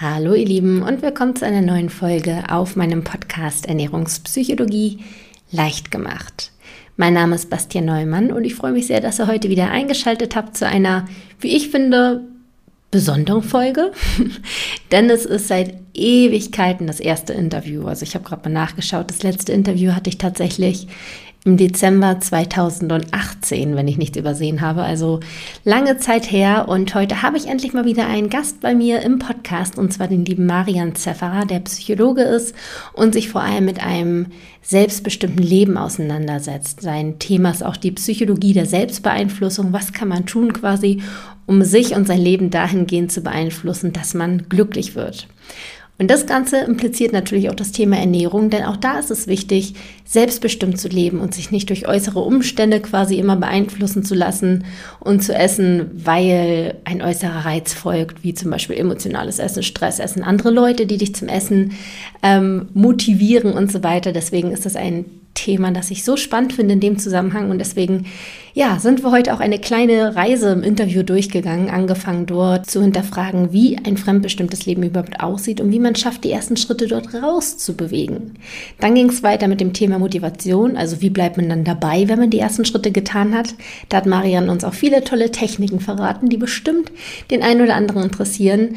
Hallo ihr Lieben und willkommen zu einer neuen Folge auf meinem Podcast Ernährungspsychologie leicht gemacht. Mein Name ist Bastian Neumann und ich freue mich sehr, dass ihr heute wieder eingeschaltet habt zu einer, wie ich finde, besonderen Folge. Denn es ist seit Ewigkeiten das erste Interview. Also ich habe gerade mal nachgeschaut. Das letzte Interview hatte ich tatsächlich im Dezember 2018, wenn ich nichts übersehen habe. Also lange Zeit her. Und heute habe ich endlich mal wieder einen Gast bei mir im Podcast, und zwar den lieben Marian Zefferer, der Psychologe ist und sich vor allem mit einem selbstbestimmten Leben auseinandersetzt. Sein Thema ist auch die Psychologie der Selbstbeeinflussung. Was kann man tun quasi, um sich und sein Leben dahingehend zu beeinflussen, dass man glücklich wird? Und das Ganze impliziert natürlich auch das Thema Ernährung, denn auch da ist es wichtig, selbstbestimmt zu leben und sich nicht durch äußere Umstände quasi immer beeinflussen zu lassen und zu essen, weil ein äußerer Reiz folgt, wie zum Beispiel emotionales Essen, Stressessen, andere Leute, die dich zum Essen ähm, motivieren und so weiter. Deswegen ist das ein Thema, das ich so spannend finde in dem Zusammenhang. Und deswegen, ja, sind wir heute auch eine kleine Reise im Interview durchgegangen, angefangen dort zu hinterfragen, wie ein fremdbestimmtes Leben überhaupt aussieht und wie man schafft, die ersten Schritte dort rauszubewegen. Dann ging es weiter mit dem Thema Motivation, also wie bleibt man dann dabei, wenn man die ersten Schritte getan hat. Da hat Marian uns auch viele tolle Techniken verraten, die bestimmt den einen oder anderen interessieren.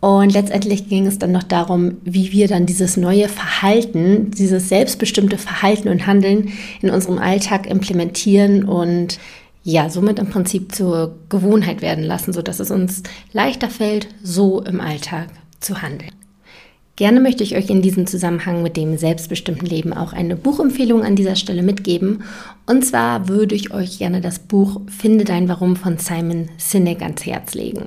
Und letztendlich ging es dann noch darum, wie wir dann dieses neue Verhalten, dieses selbstbestimmte Verhalten und Handeln in unserem Alltag implementieren und ja, somit im Prinzip zur Gewohnheit werden lassen, sodass es uns leichter fällt, so im Alltag zu handeln. Gerne möchte ich euch in diesem Zusammenhang mit dem selbstbestimmten Leben auch eine Buchempfehlung an dieser Stelle mitgeben. Und zwar würde ich euch gerne das Buch Finde dein Warum von Simon Sinek ans Herz legen.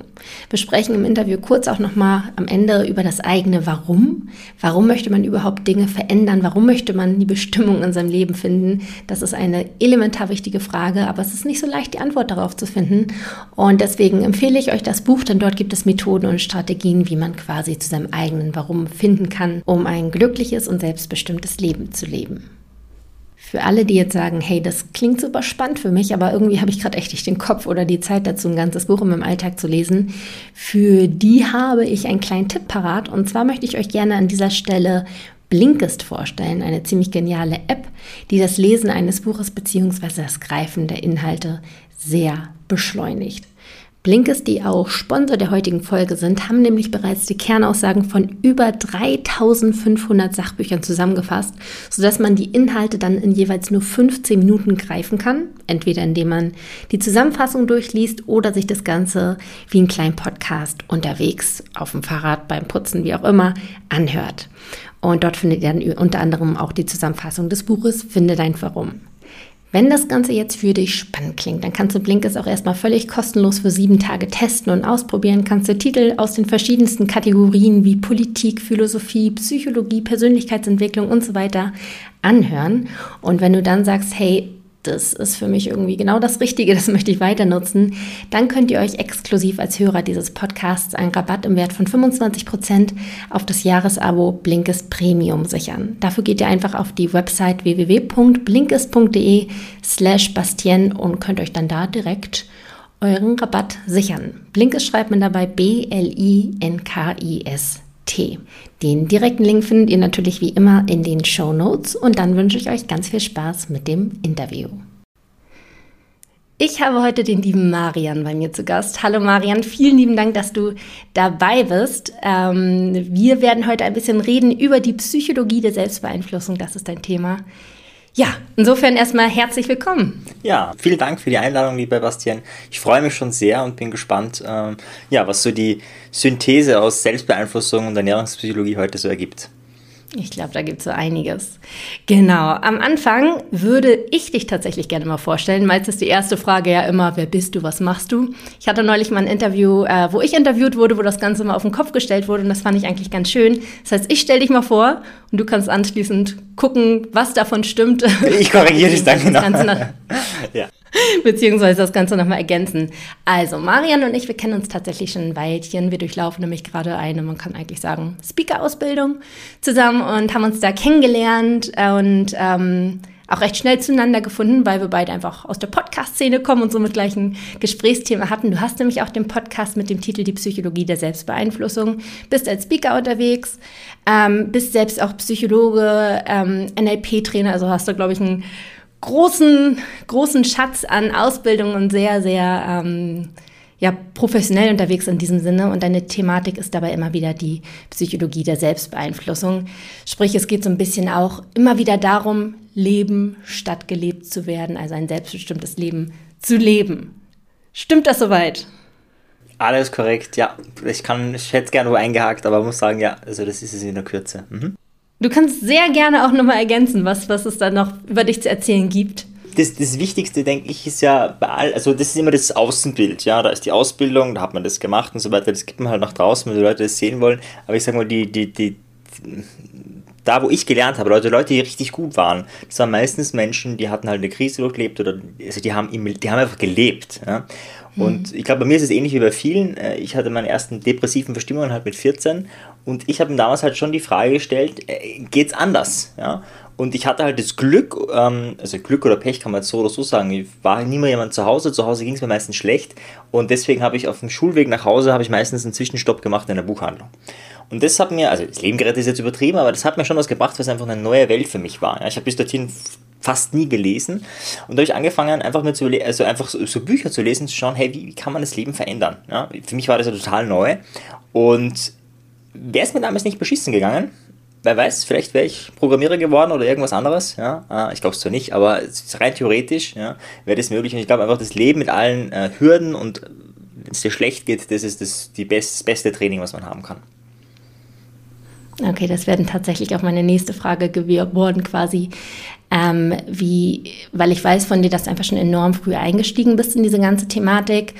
Wir sprechen im Interview kurz auch nochmal am Ende über das eigene Warum. Warum möchte man überhaupt Dinge verändern? Warum möchte man die Bestimmung in seinem Leben finden? Das ist eine elementar wichtige Frage, aber es ist nicht so leicht, die Antwort darauf zu finden. Und deswegen empfehle ich euch das Buch, denn dort gibt es Methoden und Strategien, wie man quasi zu seinem eigenen Warum findet finden kann, um ein glückliches und selbstbestimmtes Leben zu leben. Für alle, die jetzt sagen, hey, das klingt super spannend für mich, aber irgendwie habe ich gerade echt nicht den Kopf oder die Zeit dazu, ein ganzes Buch in meinem Alltag zu lesen, für die habe ich einen kleinen Tipp parat. Und zwar möchte ich euch gerne an dieser Stelle Blinkist vorstellen, eine ziemlich geniale App, die das Lesen eines Buches bzw. das Greifen der Inhalte sehr beschleunigt. Blinkes, die auch Sponsor der heutigen Folge sind, haben nämlich bereits die Kernaussagen von über 3500 Sachbüchern zusammengefasst, sodass man die Inhalte dann in jeweils nur 15 Minuten greifen kann, entweder indem man die Zusammenfassung durchliest oder sich das Ganze wie ein kleinen Podcast unterwegs, auf dem Fahrrad, beim Putzen, wie auch immer, anhört. Und dort findet ihr dann unter anderem auch die Zusammenfassung des Buches Finde dein Warum. Wenn das Ganze jetzt für dich spannend klingt, dann kannst du Blinkes auch erstmal völlig kostenlos für sieben Tage testen und ausprobieren. Kannst du Titel aus den verschiedensten Kategorien wie Politik, Philosophie, Psychologie, Persönlichkeitsentwicklung und so weiter anhören. Und wenn du dann sagst, hey, das ist für mich irgendwie genau das Richtige, das möchte ich weiter nutzen, dann könnt ihr euch exklusiv als Hörer dieses Podcasts einen Rabatt im Wert von 25% auf das Jahresabo Blinkist Premium sichern. Dafür geht ihr einfach auf die Website www.blinkist.de slash Bastien und könnt euch dann da direkt euren Rabatt sichern. Blinkist schreibt man dabei B-L-I-N-K-I-S. T. Den direkten Link findet ihr natürlich wie immer in den Show Notes und dann wünsche ich euch ganz viel Spaß mit dem Interview. Ich habe heute den lieben Marian bei mir zu Gast. Hallo Marian, vielen lieben Dank, dass du dabei bist. Ähm, wir werden heute ein bisschen reden über die Psychologie der Selbstbeeinflussung. Das ist dein Thema. Ja, insofern erstmal herzlich willkommen. Ja, vielen Dank für die Einladung, lieber Bastian. Ich freue mich schon sehr und bin gespannt, ähm, ja, was so die Synthese aus Selbstbeeinflussung und Ernährungspsychologie heute so ergibt. Ich glaube, da gibt es so einiges. Genau. Am Anfang würde ich dich tatsächlich gerne mal vorstellen. Meist ist die erste Frage ja immer, wer bist du, was machst du? Ich hatte neulich mal ein Interview, äh, wo ich interviewt wurde, wo das Ganze mal auf den Kopf gestellt wurde und das fand ich eigentlich ganz schön. Das heißt, ich stelle dich mal vor und du kannst anschließend gucken, was davon stimmt. Ich korrigiere dich dann genau. ja. beziehungsweise das Ganze nochmal ergänzen. Also, Marian und ich, wir kennen uns tatsächlich schon ein Weilchen. Wir durchlaufen nämlich gerade eine, man kann eigentlich sagen, Speaker-Ausbildung zusammen und haben uns da kennengelernt und ähm, auch recht schnell zueinander gefunden, weil wir beide einfach aus der Podcast-Szene kommen und somit gleich ein Gesprächsthema hatten. Du hast nämlich auch den Podcast mit dem Titel Die Psychologie der Selbstbeeinflussung, bist als Speaker unterwegs, ähm, bist selbst auch Psychologe, ähm, NLP-Trainer, also hast du, glaube ich, einen großen, großen Schatz an Ausbildung und sehr, sehr ähm, ja, professionell unterwegs in diesem Sinne und deine Thematik ist dabei immer wieder die Psychologie der Selbstbeeinflussung. Sprich, es geht so ein bisschen auch immer wieder darum, leben statt gelebt zu werden, also ein selbstbestimmtes Leben zu leben. Stimmt das soweit? Alles korrekt, ja. Ich kann, ich hätte es gerne wo eingehakt, aber muss sagen, ja, also das ist es in der Kürze. Mhm. Du kannst sehr gerne auch nochmal ergänzen, was, was es da noch über dich zu erzählen gibt. Das, das Wichtigste, denke ich, ist ja bei all, also das ist immer das Außenbild, ja, da ist die Ausbildung, da hat man das gemacht und so weiter, das gibt man halt nach draußen, wenn die Leute das sehen wollen, aber ich sag mal, die, die, die, da wo ich gelernt habe, Leute, Leute, die richtig gut waren, das waren meistens Menschen, die hatten halt eine Krise durchlebt oder, also die haben, die haben einfach gelebt, ja. Und mhm. ich glaube, bei mir ist es ähnlich wie bei vielen. Äh, ich hatte meine ersten depressiven Verstimmungen halt mit 14 und ich habe mir damals halt schon die Frage gestellt, äh, geht's anders? Ja? Und ich hatte halt das Glück, ähm, also Glück oder Pech kann man so oder so sagen. Ich war nie mehr jemand zu Hause. Zu Hause ging es mir meistens schlecht. Und deswegen habe ich auf dem Schulweg nach Hause habe ich meistens einen Zwischenstopp gemacht in der Buchhandlung. Und das hat mir, also das Leben gerettet ist jetzt übertrieben, aber das hat mir schon was gebracht, was einfach eine neue Welt für mich war. Ja, ich habe bis dorthin fast nie gelesen. Und da habe ich angefangen, einfach mir zu also einfach so, so, Bücher zu lesen, zu schauen, hey, wie, wie kann man das Leben verändern? Ja, für mich war das ja total neu. Und wäre es mir damals nicht beschissen gegangen, wer weiß, vielleicht wäre ich Programmierer geworden oder irgendwas anderes. Ja? Ah, ich glaube es zwar nicht, aber rein theoretisch ja, wäre das möglich. Und ich glaube einfach, das Leben mit allen äh, Hürden und wenn es dir schlecht geht, das ist das, die best, das beste Training, was man haben kann. Okay, das wäre tatsächlich auch meine nächste Frage geworden, quasi. Ähm, wie, weil ich weiß von dir, dass du einfach schon enorm früh eingestiegen bist in diese ganze Thematik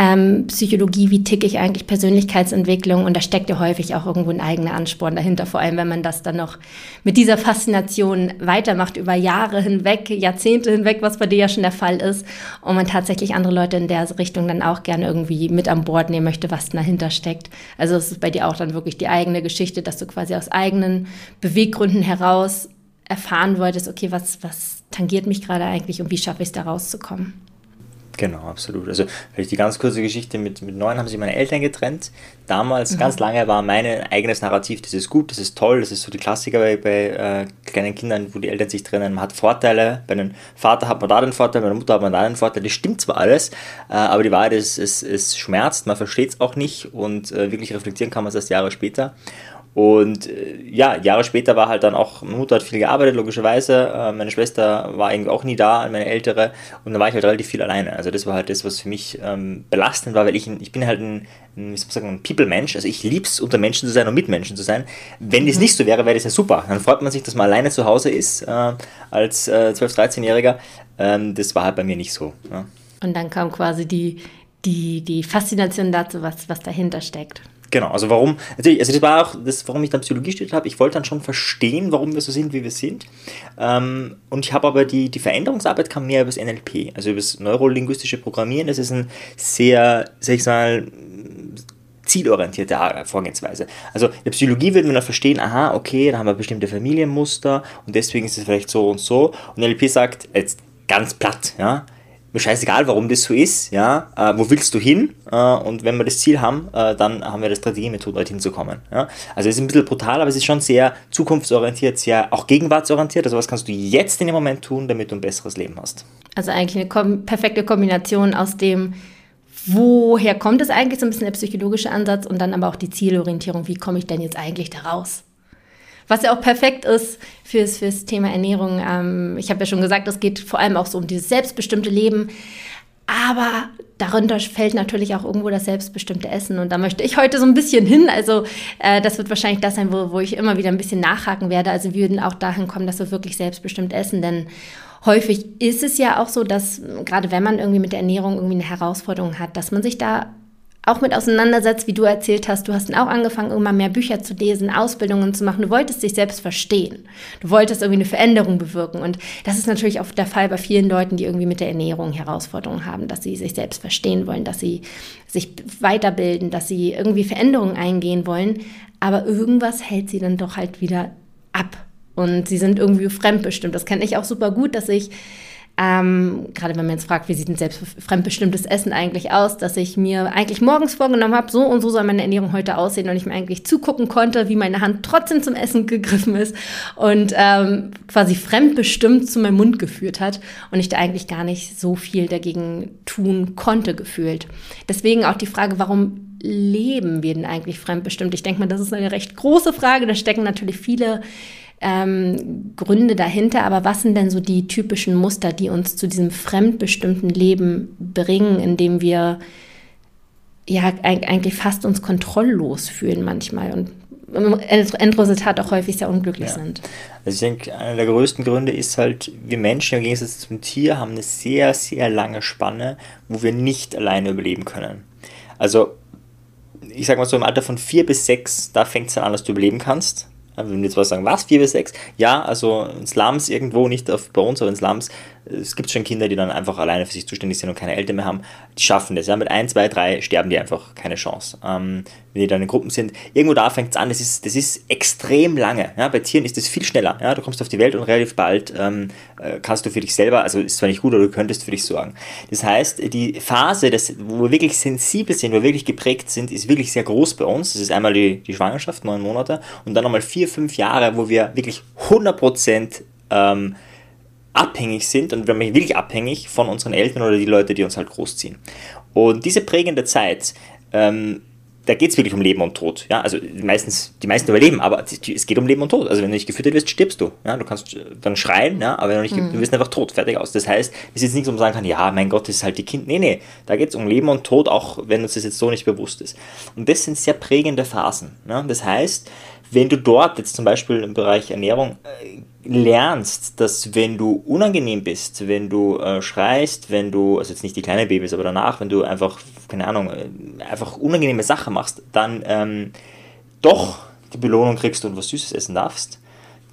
ähm, Psychologie, wie ticke ich eigentlich, Persönlichkeitsentwicklung und da steckt ja häufig auch irgendwo ein eigener Ansporn dahinter, vor allem wenn man das dann noch mit dieser Faszination weitermacht über Jahre hinweg, Jahrzehnte hinweg, was bei dir ja schon der Fall ist und man tatsächlich andere Leute in der Richtung dann auch gerne irgendwie mit an Bord nehmen möchte, was dahinter steckt. Also es ist bei dir auch dann wirklich die eigene Geschichte, dass du quasi aus eigenen Beweggründen heraus erfahren wolltest, okay, was, was tangiert mich gerade eigentlich und wie schaffe ich es da rauszukommen? Genau, absolut. Also vielleicht die ganz kurze Geschichte, mit, mit neun haben sich meine Eltern getrennt. Damals, mhm. ganz lange, war mein eigenes Narrativ, das ist gut, das ist toll, das ist so die Klassiker bei, bei äh, kleinen Kindern, wo die Eltern sich trennen. Man hat Vorteile, bei einem Vater hat man da den Vorteil, bei einer Mutter hat man da den Vorteil. Das stimmt zwar alles, äh, aber die Wahrheit ist, es, es schmerzt, man versteht es auch nicht und äh, wirklich reflektieren kann man es erst Jahre später. Und äh, ja, Jahre später war halt dann auch, meine Mutter hat viel gearbeitet, logischerweise. Äh, meine Schwester war eigentlich auch nie da, meine ältere. Und dann war ich halt relativ viel alleine. Also das war halt das, was für mich ähm, belastend war, weil ich, ich bin halt ein, ein sagen, ein People-Mensch. Also ich liebe es, unter Menschen zu sein und mit Menschen zu sein. Wenn das mhm. nicht so wäre, wäre das ja super. Dann freut man sich, dass man alleine zu Hause ist äh, als äh, 12-, 13-Jähriger. Ähm, das war halt bei mir nicht so. Ja. Und dann kam quasi die, die, die Faszination dazu, was, was dahinter steckt. Genau, also warum, natürlich, also das war auch das, warum ich dann Psychologie studiert habe. Ich wollte dann schon verstehen, warum wir so sind, wie wir sind. Ähm, und ich habe aber die, die Veränderungsarbeit kam mehr über das NLP, also über das neurolinguistische Programmieren. Das ist ein sehr, sag ich mal, zielorientierte Vorgehensweise. Also in der Psychologie würden wir dann verstehen, aha, okay, da haben wir bestimmte Familienmuster und deswegen ist es vielleicht so und so. Und NLP sagt, jetzt ganz platt, ja, mir scheißegal, warum das so ist, ja, äh, wo willst du hin? Äh, und wenn wir das Ziel haben, äh, dann haben wir eine Strategiemethode, dorthin zu kommen. Ja? Also es ist ein bisschen brutal, aber es ist schon sehr zukunftsorientiert, sehr auch gegenwartsorientiert. Also was kannst du jetzt in dem Moment tun, damit du ein besseres Leben hast? Also eigentlich eine kom perfekte Kombination aus dem, woher kommt es eigentlich, so ein bisschen der psychologische Ansatz und dann aber auch die Zielorientierung, wie komme ich denn jetzt eigentlich da raus? Was ja auch perfekt ist fürs, fürs Thema Ernährung. Ähm, ich habe ja schon gesagt, es geht vor allem auch so um dieses selbstbestimmte Leben. Aber darunter fällt natürlich auch irgendwo das selbstbestimmte Essen. Und da möchte ich heute so ein bisschen hin. Also äh, das wird wahrscheinlich das sein, wo, wo ich immer wieder ein bisschen nachhaken werde. Also wir würden auch dahin kommen, dass wir wirklich selbstbestimmt essen. Denn häufig ist es ja auch so, dass gerade wenn man irgendwie mit der Ernährung irgendwie eine Herausforderung hat, dass man sich da auch mit auseinandersetzt, wie du erzählt hast. Du hast dann auch angefangen, irgendwann mehr Bücher zu lesen, Ausbildungen zu machen. Du wolltest dich selbst verstehen. Du wolltest irgendwie eine Veränderung bewirken. Und das ist natürlich auch der Fall bei vielen Leuten, die irgendwie mit der Ernährung Herausforderungen haben, dass sie sich selbst verstehen wollen, dass sie sich weiterbilden, dass sie irgendwie Veränderungen eingehen wollen. Aber irgendwas hält sie dann doch halt wieder ab. und sie sind irgendwie fremdbestimmt. Das kenne ich auch super gut, dass ich ähm, gerade wenn man jetzt fragt, wie sieht ein selbstfremdbestimmtes Essen eigentlich aus, dass ich mir eigentlich morgens vorgenommen habe, so und so soll meine Ernährung heute aussehen und ich mir eigentlich zugucken konnte, wie meine Hand trotzdem zum Essen gegriffen ist und ähm, quasi fremdbestimmt zu meinem Mund geführt hat und ich da eigentlich gar nicht so viel dagegen tun konnte gefühlt. Deswegen auch die Frage, warum leben wir denn eigentlich fremdbestimmt? Ich denke mal, das ist eine recht große Frage. Da stecken natürlich viele ähm, Gründe dahinter, aber was sind denn so die typischen Muster, die uns zu diesem fremdbestimmten Leben bringen, in dem wir ja eigentlich fast uns kontrolllos fühlen manchmal und im Endresultat auch häufig sehr unglücklich ja. sind. Also ich denke, einer der größten Gründe ist halt, wir Menschen im Gegensatz zum Tier haben eine sehr, sehr lange Spanne, wo wir nicht alleine überleben können. Also ich sag mal so im Alter von vier bis sechs, da fängt es an, dass du überleben kannst. Wenn wir jetzt was sagen, was, vier bis sechs? Ja, also in Slums irgendwo, nicht auf, bei uns, aber in Slums, es gibt schon Kinder, die dann einfach alleine für sich zuständig sind und keine Eltern mehr haben. Die schaffen das. Ja, mit ein, zwei, drei sterben die einfach, keine Chance. Ähm, wenn die dann in Gruppen sind, irgendwo da fängt es an, das ist, das ist extrem lange. Ja, bei Tieren ist das viel schneller. Ja, du kommst auf die Welt und relativ bald ähm, äh, kannst du für dich selber, also ist zwar nicht gut, aber du könntest für dich sorgen. Das heißt, die Phase, das, wo wir wirklich sensibel sind, wo wir wirklich geprägt sind, ist wirklich sehr groß bei uns. Das ist einmal die, die Schwangerschaft, neun Monate, und dann nochmal vier, fünf Jahre, wo wir wirklich 100 Prozent ähm, abhängig sind und wir sind wirklich abhängig von unseren Eltern oder die Leute, die uns halt großziehen. Und diese prägende Zeit, ähm, da geht es wirklich um Leben und Tod. Ja? Also meistens, die meisten überleben, aber es geht um Leben und Tod. Also wenn du nicht gefüttert wirst, stirbst du. Ja? Du kannst dann schreien, ja? aber wenn du nicht, mhm. du wirst einfach tot, fertig aus. Das heißt, es ist jetzt nichts, wo man sagen kann, ja, mein Gott, das ist halt die Kind. Nee, nee, da geht es um Leben und Tod, auch wenn uns das jetzt so nicht bewusst ist. Und das sind sehr prägende Phasen. Ja? Das heißt, wenn du dort jetzt zum Beispiel im Bereich Ernährung äh, lernst, dass wenn du unangenehm bist, wenn du äh, schreist, wenn du, also jetzt nicht die kleinen Babys, aber danach, wenn du einfach, keine Ahnung, äh, einfach unangenehme Sachen machst, dann ähm, doch die Belohnung kriegst und was Süßes essen darfst,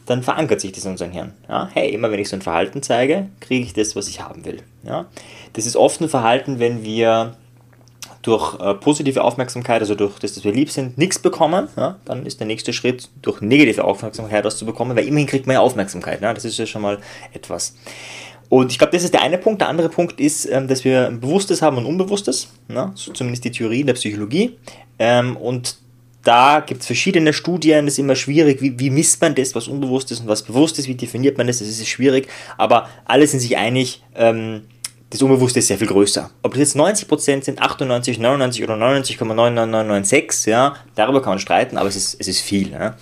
dann verankert sich das in unserem Hirn. Ja? Hey, immer wenn ich so ein Verhalten zeige, kriege ich das, was ich haben will. Ja? Das ist oft ein Verhalten, wenn wir durch äh, positive Aufmerksamkeit, also durch das, dass wir lieb sind, nichts bekommen, ja, dann ist der nächste Schritt, durch negative Aufmerksamkeit was zu bekommen, weil immerhin kriegt man ja Aufmerksamkeit. Ja, das ist ja schon mal etwas. Und ich glaube, das ist der eine Punkt. Der andere Punkt ist, ähm, dass wir Bewusstes haben und Unbewusstes. Ne? So zumindest die Theorie der Psychologie. Ähm, und da gibt es verschiedene Studien, das ist immer schwierig, wie, wie misst man das, was unbewusst ist und was bewusst ist, wie definiert man das, das ist schwierig, aber alle sind sich einig, ähm, das Unbewusste ist sehr viel größer. Ob das jetzt 90% sind, 98, 99 oder 99,99996, ja, darüber kann man streiten, aber es ist, es ist viel. Ja.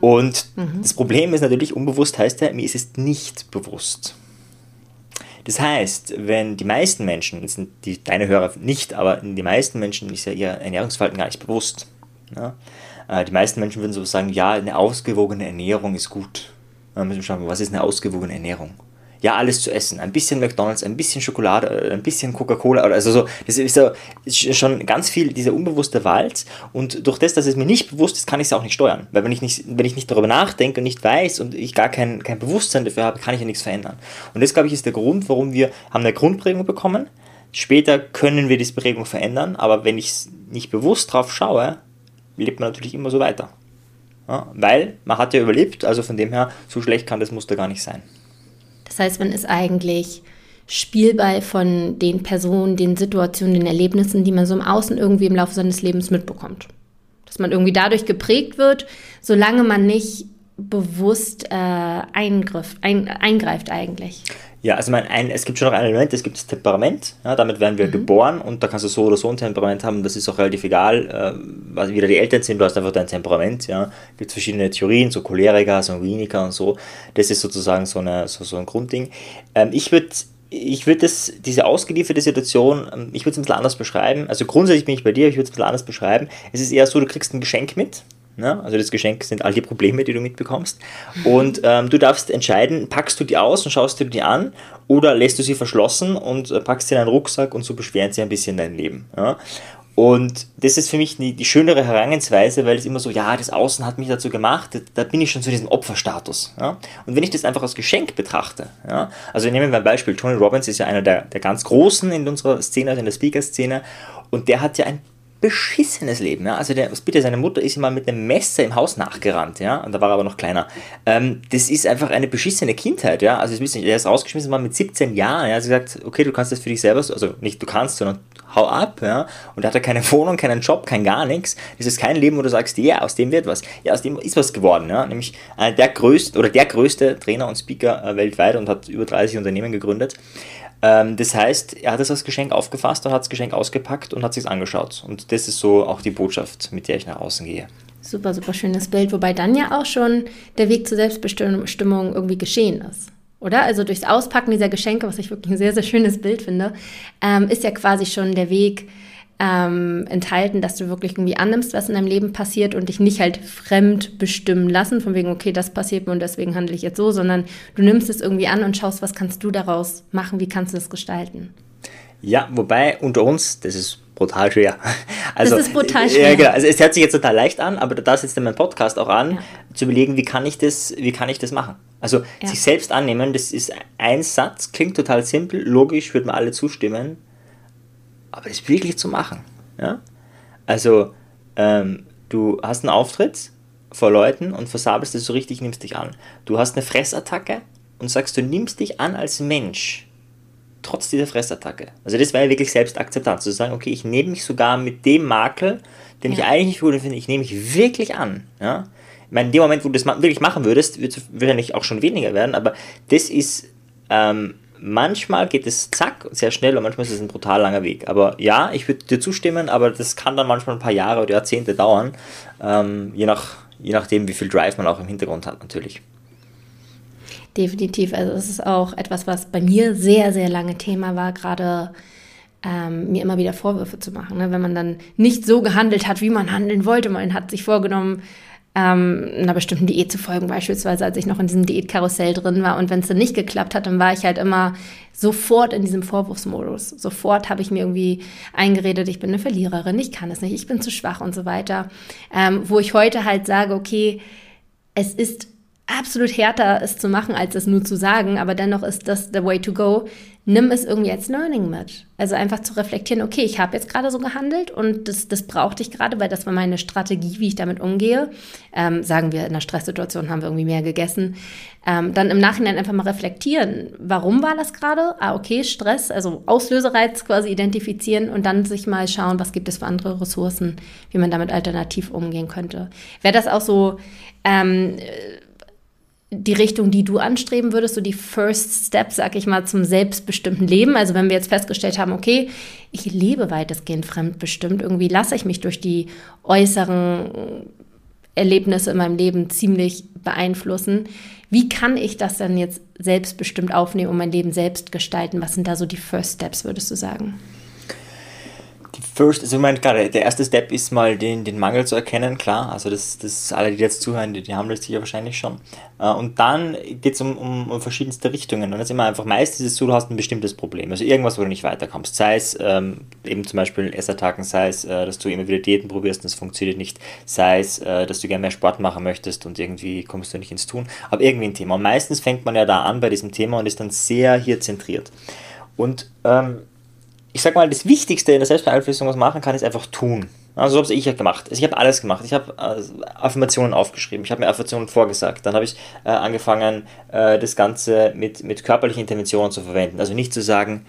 Und mhm. das Problem ist natürlich, unbewusst heißt ja, mir ist es nicht bewusst. Das heißt, wenn die meisten Menschen, das sind die, deine Hörer nicht, aber die meisten Menschen ist ja ihr Ernährungsverhalten gar nicht bewusst. Ja. Äh, die meisten Menschen würden so sagen, ja, eine ausgewogene Ernährung ist gut. Dann müssen wir schauen, was ist eine ausgewogene Ernährung? Ja, alles zu essen. Ein bisschen McDonalds, ein bisschen Schokolade, ein bisschen Coca-Cola. Also so, das ist, so, schon ganz viel dieser unbewusste Wald. Und durch das, dass es mir nicht bewusst ist, kann ich es auch nicht steuern. Weil wenn ich nicht, wenn ich nicht darüber nachdenke und nicht weiß und ich gar kein, kein Bewusstsein dafür habe, kann ich ja nichts verändern. Und das, glaube ich, ist der Grund, warum wir haben eine Grundprägung bekommen. Später können wir diese Prägung verändern, aber wenn ich nicht bewusst drauf schaue, lebt man natürlich immer so weiter. Ja, weil man hat ja überlebt, also von dem her, so schlecht kann das Muster gar nicht sein. Das heißt, man ist eigentlich Spielball von den Personen, den Situationen, den Erlebnissen, die man so im Außen irgendwie im Laufe seines Lebens mitbekommt. Dass man irgendwie dadurch geprägt wird, solange man nicht bewusst äh, eingriff, ein, eingreift eigentlich. Ja, also mein, ein, es gibt schon noch ein Element, es gibt das Temperament, ja, damit werden wir mhm. geboren und da kannst du so oder so ein Temperament haben, das ist auch relativ egal, äh, was wieder die Eltern sind, du hast einfach dein Temperament, ja, gibt verschiedene Theorien, so Choleriker, Sanguiniker und so, das ist sozusagen so, eine, so, so ein Grundding. Ähm, ich würde ich würde diese ausgelieferte Situation, ähm, ich würde es ein bisschen anders beschreiben. Also grundsätzlich bin ich bei dir, ich würde es ein bisschen anders beschreiben. Es ist eher so, du kriegst ein Geschenk mit, Ne? Also das Geschenk sind all die Probleme, die du mitbekommst. Und ähm, du darfst entscheiden, packst du die aus und schaust du die an oder lässt du sie verschlossen und äh, packst sie in einen Rucksack und so beschweren sie ein bisschen dein Leben. Ja? Und das ist für mich die, die, schönere Herangehensweise, weil es immer so, ja, das Außen hat mich dazu gemacht, da bin ich schon zu diesem Opferstatus. Ja? Und wenn ich das einfach als Geschenk betrachte, ja? also nehmen wir ein Beispiel, Tony Robbins ist ja einer der, der ganz Großen in unserer Szene, also in der Speaker-Szene, und der hat ja ein beschissenes Leben. Ja? Also der Speeder, seine Mutter ist immer mit einem Messer im Haus nachgerannt, ja, und da war er aber noch kleiner. Ähm, das ist einfach eine beschissene Kindheit, ja. Also ich er ist rausgeschmissen worden mit 17 Jahren. Ja, sie sagt, okay, du kannst das für dich selber, also nicht du kannst, sondern hau ab, ja. Und er hatte keine Wohnung, keinen Job, kein gar nichts. Das ist kein Leben, wo du sagst, ja, aus dem wird was. Ja, aus dem ist was geworden, ja. Nämlich einer der größten oder der größte Trainer und Speaker äh, weltweit und hat über 30 Unternehmen gegründet. Ähm, das heißt, er hat es als Geschenk aufgefasst und hat das Geschenk ausgepackt und hat sich angeschaut. Und das ist so auch die Botschaft, mit der ich nach außen gehe. Super, super schönes Bild, wobei dann ja auch schon der Weg zur Selbstbestimmung irgendwie geschehen ist. Oder? Also durchs Auspacken dieser Geschenke, was ich wirklich ein sehr, sehr schönes Bild finde, ähm, ist ja quasi schon der Weg ähm, enthalten, dass du wirklich irgendwie annimmst, was in deinem Leben passiert und dich nicht halt fremd bestimmen lassen, von wegen, okay, das passiert mir und deswegen handle ich jetzt so, sondern du nimmst es irgendwie an und schaust, was kannst du daraus machen, wie kannst du es gestalten. Ja, wobei unter uns, das ist brutal schwer. Also, das ist brutal schwer. Ja, genau. Also es hört sich jetzt total leicht an, aber da setzt mein Podcast auch an, ja. zu überlegen, wie kann ich das, wie kann ich das machen? Also ja. sich selbst annehmen, das ist ein Satz, klingt total simpel, logisch, würden wir alle zustimmen, aber das wirklich zu machen. Ja? Also, ähm, du hast einen Auftritt vor Leuten und versabelst es so richtig, nimmst dich an. Du hast eine Fressattacke und sagst, du nimmst dich an als Mensch, trotz dieser Fressattacke. Also das wäre ja wirklich Selbstakzeptanz, zu sagen, okay, ich nehme mich sogar mit dem Makel, den ja. ich eigentlich nicht gut finde, ich nehme mich wirklich an. Ja? Ich meine, in dem Moment, wo du das wirklich machen würdest, wird es wahrscheinlich auch schon weniger werden, aber das ist ähm, manchmal geht es zack, sehr schnell und manchmal ist es ein brutal langer Weg. Aber ja, ich würde dir zustimmen, aber das kann dann manchmal ein paar Jahre oder Jahrzehnte dauern, ähm, je, nach, je nachdem, wie viel Drive man auch im Hintergrund hat natürlich. Definitiv, also es ist auch etwas, was bei mir sehr, sehr lange Thema war, gerade ähm, mir immer wieder Vorwürfe zu machen. Ne? Wenn man dann nicht so gehandelt hat, wie man handeln wollte, man hat sich vorgenommen, ähm, einer bestimmten Diät zu folgen, beispielsweise als ich noch in diesem Diätkarussell drin war. Und wenn es dann nicht geklappt hat, dann war ich halt immer sofort in diesem Vorwurfsmodus. Sofort habe ich mir irgendwie eingeredet, ich bin eine Verliererin, ich kann es nicht, ich bin zu schwach und so weiter. Ähm, wo ich heute halt sage, okay, es ist absolut härter, es zu machen, als es nur zu sagen, aber dennoch ist das the way to go nimm es irgendwie als Learning mit. Also einfach zu reflektieren, okay, ich habe jetzt gerade so gehandelt und das, das brauchte ich gerade, weil das war meine Strategie, wie ich damit umgehe. Ähm, sagen wir, in einer Stresssituation haben wir irgendwie mehr gegessen. Ähm, dann im Nachhinein einfach mal reflektieren, warum war das gerade? Ah, okay, Stress, also Auslösereiz quasi identifizieren und dann sich mal schauen, was gibt es für andere Ressourcen, wie man damit alternativ umgehen könnte. Wäre das auch so... Ähm, die Richtung, die du anstreben würdest, so die First Steps, sag ich mal, zum selbstbestimmten Leben. Also wenn wir jetzt festgestellt haben, okay, ich lebe weitestgehend fremdbestimmt, irgendwie lasse ich mich durch die äußeren Erlebnisse in meinem Leben ziemlich beeinflussen. Wie kann ich das dann jetzt selbstbestimmt aufnehmen und mein Leben selbst gestalten? Was sind da so die First Steps, würdest du sagen? Die first, also ich meine, klar, der erste Step ist mal den, den Mangel zu erkennen, klar. Also das, das alle, die jetzt zuhören, die, die haben das sicher wahrscheinlich schon. Äh, und dann geht es um, um, um, verschiedenste Richtungen. Und jetzt immer einfach, meistens ist so, du hast ein bestimmtes Problem. Also irgendwas, wo du nicht weiterkommst. Sei es ähm, eben zum Beispiel Essattacken, sei es, äh, dass du immer wieder Diäten probierst und es funktioniert nicht. Sei es, äh, dass du gerne mehr Sport machen möchtest und irgendwie kommst du nicht ins Tun. Aber irgendwie ein Thema. Und meistens fängt man ja da an bei diesem Thema und ist dann sehr hier zentriert. Und ähm, ich sag mal, das Wichtigste in der Selbstbeeinflussung, was man machen kann, ist einfach tun. Also so habe ich ja gemacht. Also ich habe alles gemacht. Ich habe äh, Affirmationen aufgeschrieben. Ich habe mir Affirmationen vorgesagt. Dann habe ich äh, angefangen, äh, das Ganze mit, mit körperlichen Interventionen zu verwenden. Also nicht zu sagen,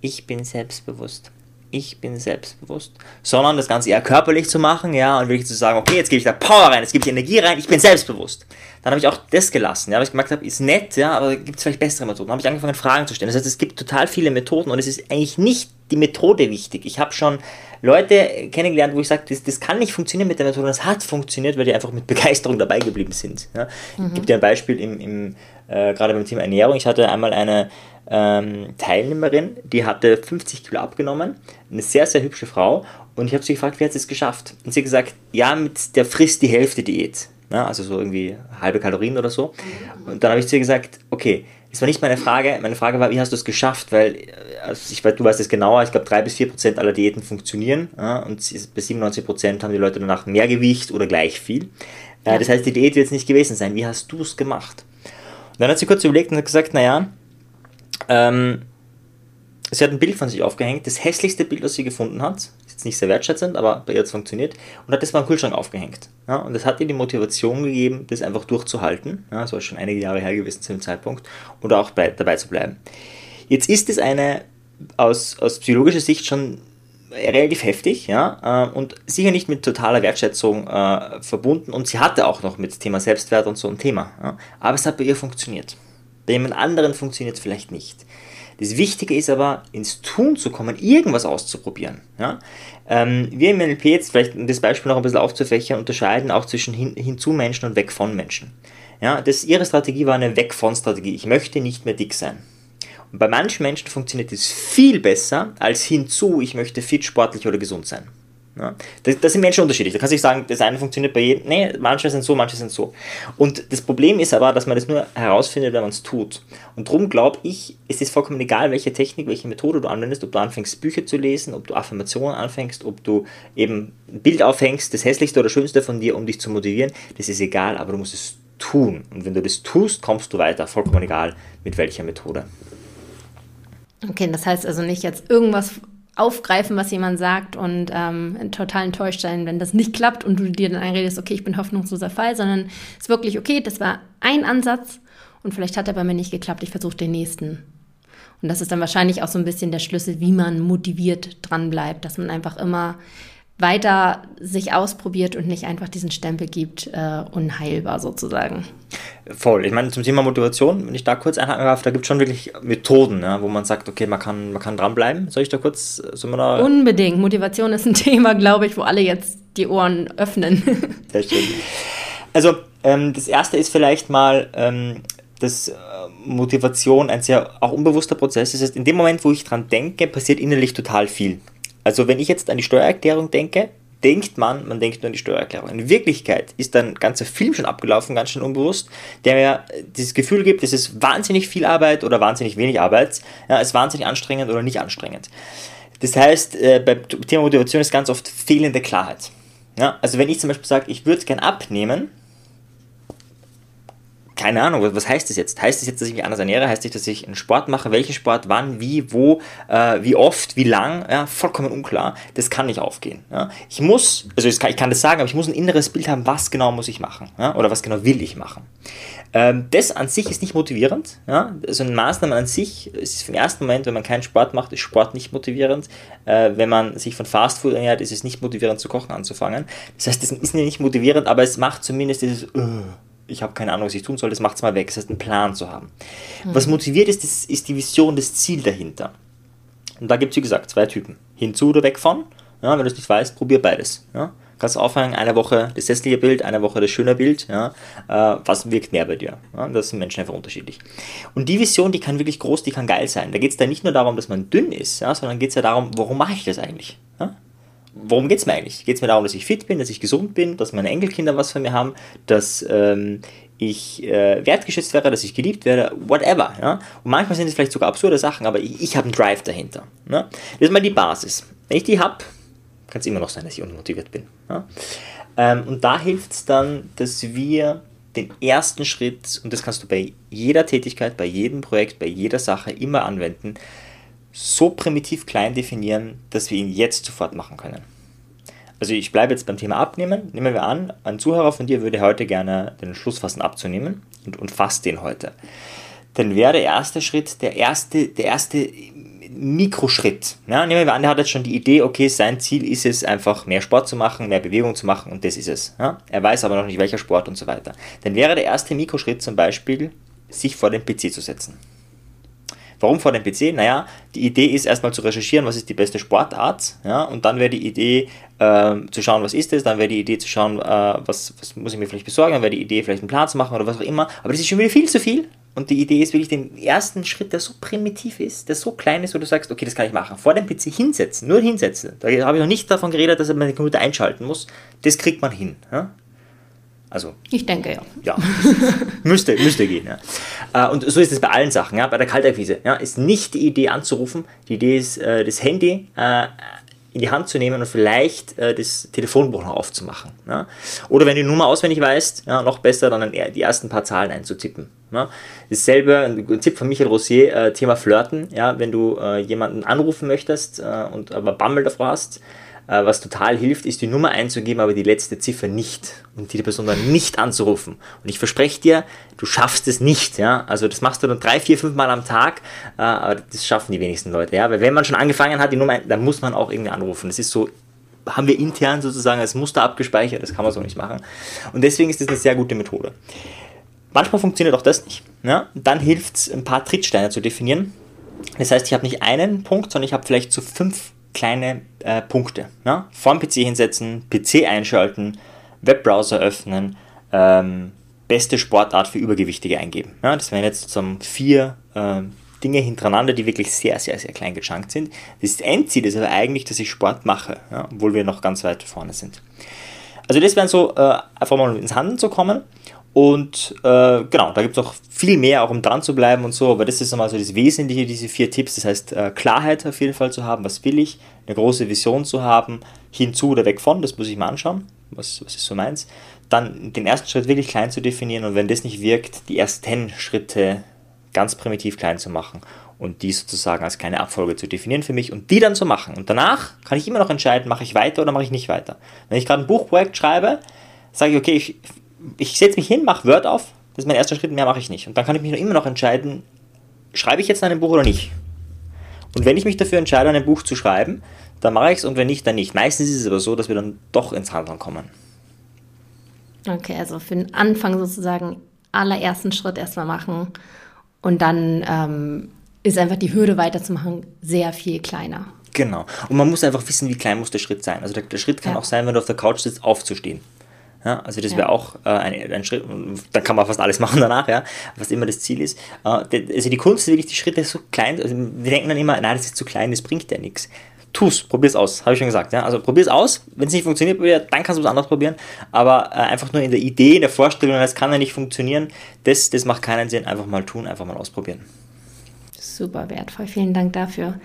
ich bin selbstbewusst. Ich bin selbstbewusst. Sondern das Ganze eher körperlich zu machen, ja, und wirklich zu sagen, okay, jetzt gebe ich da Power rein, jetzt gebe ich Energie rein, ich bin selbstbewusst. Dann habe ich auch das gelassen, ja, weil ich gemerkt habe, ist nett, ja, aber gibt es vielleicht bessere Methoden. Dann habe ich angefangen, Fragen zu stellen. Das heißt, es gibt total viele Methoden und es ist eigentlich nicht die Methode wichtig. Ich habe schon Leute kennengelernt, wo ich sage, das, das kann nicht funktionieren mit der Methode. Das hat funktioniert, weil die einfach mit Begeisterung dabei geblieben sind. Ja. Mhm. Ich gebe dir ein Beispiel im, im äh, gerade beim Thema Ernährung. Ich hatte einmal eine ähm, Teilnehmerin, die hatte 50 Kilo abgenommen, eine sehr, sehr hübsche Frau. Und ich habe sie gefragt, wie hat sie es geschafft? Und sie hat gesagt, ja, mit der frisst die Hälfte Diät. Ja, also so irgendwie halbe Kalorien oder so. Und dann habe ich zu ihr gesagt, okay, das war nicht meine Frage. Meine Frage war, wie hast du es geschafft? Weil, also ich weiß, du weißt es genauer, ich glaube, 3 bis 4 Prozent aller Diäten funktionieren ja, und bei 97 Prozent haben die Leute danach mehr Gewicht oder gleich viel. Äh, ja. Das heißt, die Diät wird es nicht gewesen sein. Wie hast du es gemacht? Und dann hat sie kurz überlegt und hat gesagt, naja, ähm, sie hat ein Bild von sich aufgehängt, das hässlichste Bild, was sie gefunden hat. Ist jetzt nicht sehr wertschätzend, aber bei ihr hat es funktioniert. Und hat das mal im Kühlschrank aufgehängt. Ja, und das hat ihr die Motivation gegeben, das einfach durchzuhalten. Ja, das war schon einige Jahre her gewesen zu dem Zeitpunkt. Und auch bei, dabei zu bleiben. Jetzt ist es eine aus, aus psychologischer Sicht schon relativ heftig, ja, äh, und sicher nicht mit totaler Wertschätzung äh, verbunden. Und sie hatte auch noch mit Thema Selbstwert und so ein Thema. Ja. Aber es hat bei ihr funktioniert. Bei jemand anderen funktioniert es vielleicht nicht. Das Wichtige ist aber, ins Tun zu kommen, irgendwas auszuprobieren. Ja? Ähm, wir im NLP jetzt, vielleicht um das Beispiel noch ein bisschen aufzufächern, unterscheiden auch zwischen hin, hinzu Menschen und weg von Menschen. Ja, das, ihre Strategie war eine Weg von Strategie. Ich möchte nicht mehr dick sein. Und bei manchen Menschen funktioniert es viel besser als hinzu, ich möchte fit, sportlich oder gesund sein. Ja, das, das, sind Menschen unterschiedlich. Da kannst du nicht sagen, das eine funktioniert bei jedem. Nee, manche sind so, manche sind so. Und das Problem ist aber, dass man das nur herausfindet, wenn man es tut. Und darum glaube ich, es ist vollkommen egal, welche Technik, welche Methode du anwendest, ob du anfängst, Bücher zu lesen, ob du Affirmationen anfängst, ob du eben ein Bild aufhängst, das hässlichste oder schönste von dir, um dich zu motivieren. Das ist egal, aber du musst es tun. Und wenn du das tust, kommst du weiter. Vollkommen egal, mit welcher Methode. Okay, das heißt also nicht jetzt irgendwas aufgreifen, was jemand sagt und ähm, total enttäuscht sein, wenn das nicht klappt und du dir dann einredest, okay, ich bin hoffnungsloser Fall, sondern es ist wirklich, okay, das war ein Ansatz und vielleicht hat er bei mir nicht geklappt, ich versuche den nächsten. Und das ist dann wahrscheinlich auch so ein bisschen der Schlüssel, wie man motiviert dran bleibt, dass man einfach immer weiter sich ausprobiert und nicht einfach diesen Stempel gibt, äh, unheilbar sozusagen. Voll. Ich meine, zum Thema Motivation, wenn ich da kurz einhaken darf, da gibt es schon wirklich Methoden, ja, wo man sagt, okay, man kann, man kann dranbleiben. Soll ich da kurz, soll man da Unbedingt. Motivation ist ein Thema, glaube ich, wo alle jetzt die Ohren öffnen. Sehr schön. Also, ähm, das erste ist vielleicht mal, ähm, dass äh, Motivation ein sehr auch unbewusster Prozess ist. Das heißt, in dem Moment, wo ich dran denke, passiert innerlich total viel. Also wenn ich jetzt an die Steuererklärung denke, denkt man, man denkt nur an die Steuererklärung. In Wirklichkeit ist dann ganzer Film schon abgelaufen, ganz schön unbewusst, der mir dieses Gefühl gibt, es ist wahnsinnig viel Arbeit oder wahnsinnig wenig Arbeit, ja, es ist wahnsinnig anstrengend oder nicht anstrengend. Das heißt, äh, beim Thema Motivation ist ganz oft fehlende Klarheit. Ja, also wenn ich zum Beispiel sage, ich würde gern abnehmen, keine Ahnung, was heißt das jetzt? Heißt das jetzt, dass ich mich anders ernähre? Heißt das, dass ich einen Sport mache? Welchen Sport? Wann? Wie? Wo? Äh, wie oft? Wie lang? Ja, vollkommen unklar. Das kann nicht aufgehen. Ja? Ich muss, also ich kann, ich kann, das sagen, aber ich muss ein inneres Bild haben, was genau muss ich machen? Ja? Oder was genau will ich machen? Ähm, das an sich ist nicht motivierend. Ja? Also eine Maßnahme an sich ist im ersten Moment, wenn man keinen Sport macht, ist Sport nicht motivierend. Äh, wenn man sich von Fastfood ernährt, ist es nicht motivierend zu kochen anzufangen. Das heißt, das ist nicht motivierend, aber es macht zumindest dieses uh, ich habe keine Ahnung, was ich tun soll, das macht es mal weg. Das heißt, einen Plan zu haben. Mhm. Was motiviert ist, das ist die Vision, das Ziel dahinter. Und da gibt es, wie gesagt, zwei Typen. Hinzu oder weg von. Ja, wenn du es nicht weißt, probier beides. Ja. Kannst aufhängen, eine Woche das hässliche Bild, eine Woche das schöne Bild. Ja. Äh, was wirkt mehr bei dir? Ja, das sind Menschen einfach unterschiedlich. Und die Vision, die kann wirklich groß, die kann geil sein. Da geht es da nicht nur darum, dass man dünn ist, ja, sondern geht es ja darum, warum mache ich das eigentlich? Ja? Worum geht es mir eigentlich? Geht es mir darum, dass ich fit bin, dass ich gesund bin, dass meine Enkelkinder was von mir haben, dass ähm, ich äh, wertgeschätzt werde, dass ich geliebt werde, whatever. Ja? Und manchmal sind es vielleicht sogar absurde Sachen, aber ich, ich habe einen Drive dahinter. Ne? Das ist mal die Basis. Wenn ich die habe, kann es immer noch sein, dass ich unmotiviert bin. Ja? Ähm, und da hilft es dann, dass wir den ersten Schritt, und das kannst du bei jeder Tätigkeit, bei jedem Projekt, bei jeder Sache immer anwenden, so primitiv klein definieren, dass wir ihn jetzt sofort machen können. Also ich bleibe jetzt beim Thema Abnehmen. Nehmen wir an, ein Zuhörer von dir würde heute gerne den Schluss fassen abzunehmen und, und fasst den heute. Dann wäre der erste Schritt der erste, der erste Mikroschritt. Ja, nehmen wir an, der hat jetzt schon die Idee, okay, sein Ziel ist es einfach mehr Sport zu machen, mehr Bewegung zu machen und das ist es. Ja? Er weiß aber noch nicht welcher Sport und so weiter. Dann wäre der erste Mikroschritt zum Beispiel, sich vor den PC zu setzen. Warum vor dem PC? Naja, die Idee ist erstmal zu recherchieren, was ist die beste Sportart, ja, und dann wäre die Idee äh, zu schauen, was ist es, dann wäre die Idee zu schauen, äh, was, was muss ich mir vielleicht besorgen, dann wäre die Idee vielleicht einen Plan zu machen oder was auch immer, aber das ist schon wieder viel zu viel. Und die Idee ist wirklich den ersten Schritt, der so primitiv ist, der so klein ist, wo du sagst, okay, das kann ich machen. Vor dem PC hinsetzen, nur hinsetzen. Da habe ich noch nicht davon geredet, dass man den Computer einschalten muss. Das kriegt man hin. Ja? Also, ich denke ja. Ja, müsste, müsste gehen. Ja. Äh, und so ist es bei allen Sachen. Ja. Bei der Kaltakquise ja, ist nicht die Idee anzurufen. Die Idee ist, äh, das Handy äh, in die Hand zu nehmen und vielleicht äh, das Telefonbuch noch aufzumachen. Ja? Oder wenn du die Nummer auswendig weißt, ja, noch besser, dann die ersten paar Zahlen einzutippen. Ja? Dasselbe, ein Tipp von Michael Rossier, äh, Thema Flirten. Ja? Wenn du äh, jemanden anrufen möchtest und aber Bammel davor hast, was total hilft, ist die Nummer einzugeben, aber die letzte Ziffer nicht und die Person dann nicht anzurufen. Und ich verspreche dir, du schaffst es nicht. Ja? Also das machst du dann drei, vier, fünf Mal am Tag, äh, aber das schaffen die wenigsten Leute. Ja? Weil wenn man schon angefangen hat, die Nummer, dann muss man auch irgendwie anrufen. Das ist so haben wir intern sozusagen als Muster abgespeichert, das kann man so nicht machen. Und deswegen ist das eine sehr gute Methode. Manchmal funktioniert auch das nicht. Ja? Dann hilft es, ein paar Trittsteine zu definieren. Das heißt, ich habe nicht einen Punkt, sondern ich habe vielleicht so fünf kleine äh, Punkte. Ja? Vor dem PC hinsetzen, PC einschalten, Webbrowser öffnen, ähm, beste Sportart für Übergewichtige eingeben. Ja? Das wären jetzt sozusagen vier äh, Dinge hintereinander, die wirklich sehr, sehr, sehr klein gechunkt sind. Das Endziel ist aber eigentlich, dass ich Sport mache, ja? obwohl wir noch ganz weit vorne sind. Also das wären so, äh, einfach mal ins Handeln zu kommen und äh, genau, da gibt es auch viel mehr, auch um dran zu bleiben und so, aber das ist nochmal so das Wesentliche, diese vier Tipps. Das heißt, äh, Klarheit auf jeden Fall zu haben, was will ich, eine große Vision zu haben, hinzu oder weg von, das muss ich mal anschauen, was, was ist so meins. Dann den ersten Schritt wirklich klein zu definieren und wenn das nicht wirkt, die ersten Schritte ganz primitiv klein zu machen und die sozusagen als kleine Abfolge zu definieren für mich und die dann zu machen. Und danach kann ich immer noch entscheiden, mache ich weiter oder mache ich nicht weiter. Wenn ich gerade ein Buchprojekt schreibe, sage ich, okay, ich ich setze mich hin, mache Word auf, das ist mein erster Schritt, mehr mache ich nicht. Und dann kann ich mich immer noch entscheiden, schreibe ich jetzt ein Buch oder nicht. Und wenn ich mich dafür entscheide, ein Buch zu schreiben, dann mache ich es und wenn nicht, dann nicht. Meistens ist es aber so, dass wir dann doch ins Handeln kommen. Okay, also für den Anfang sozusagen allerersten Schritt erstmal machen und dann ähm, ist einfach die Hürde weiterzumachen sehr viel kleiner. Genau. Und man muss einfach wissen, wie klein muss der Schritt sein. Also der, der Schritt kann ja. auch sein, wenn du auf der Couch sitzt, aufzustehen. Ja, also das wäre ja. auch äh, ein, ein, Schritt, dann kann man fast alles machen danach, ja, was immer das Ziel ist. Äh, also die Kunst ist wirklich, die Schritte so klein, also wir denken dann immer, nein, das ist zu klein, das bringt ja nichts. Tu's, probier's aus, habe ich schon gesagt. Ja? Also probier's aus, wenn es nicht funktioniert, dann kannst du es anders probieren. Aber äh, einfach nur in der Idee, in der Vorstellung, es kann ja nicht funktionieren, das, das macht keinen Sinn. Einfach mal tun, einfach mal ausprobieren. Super wertvoll, vielen Dank dafür.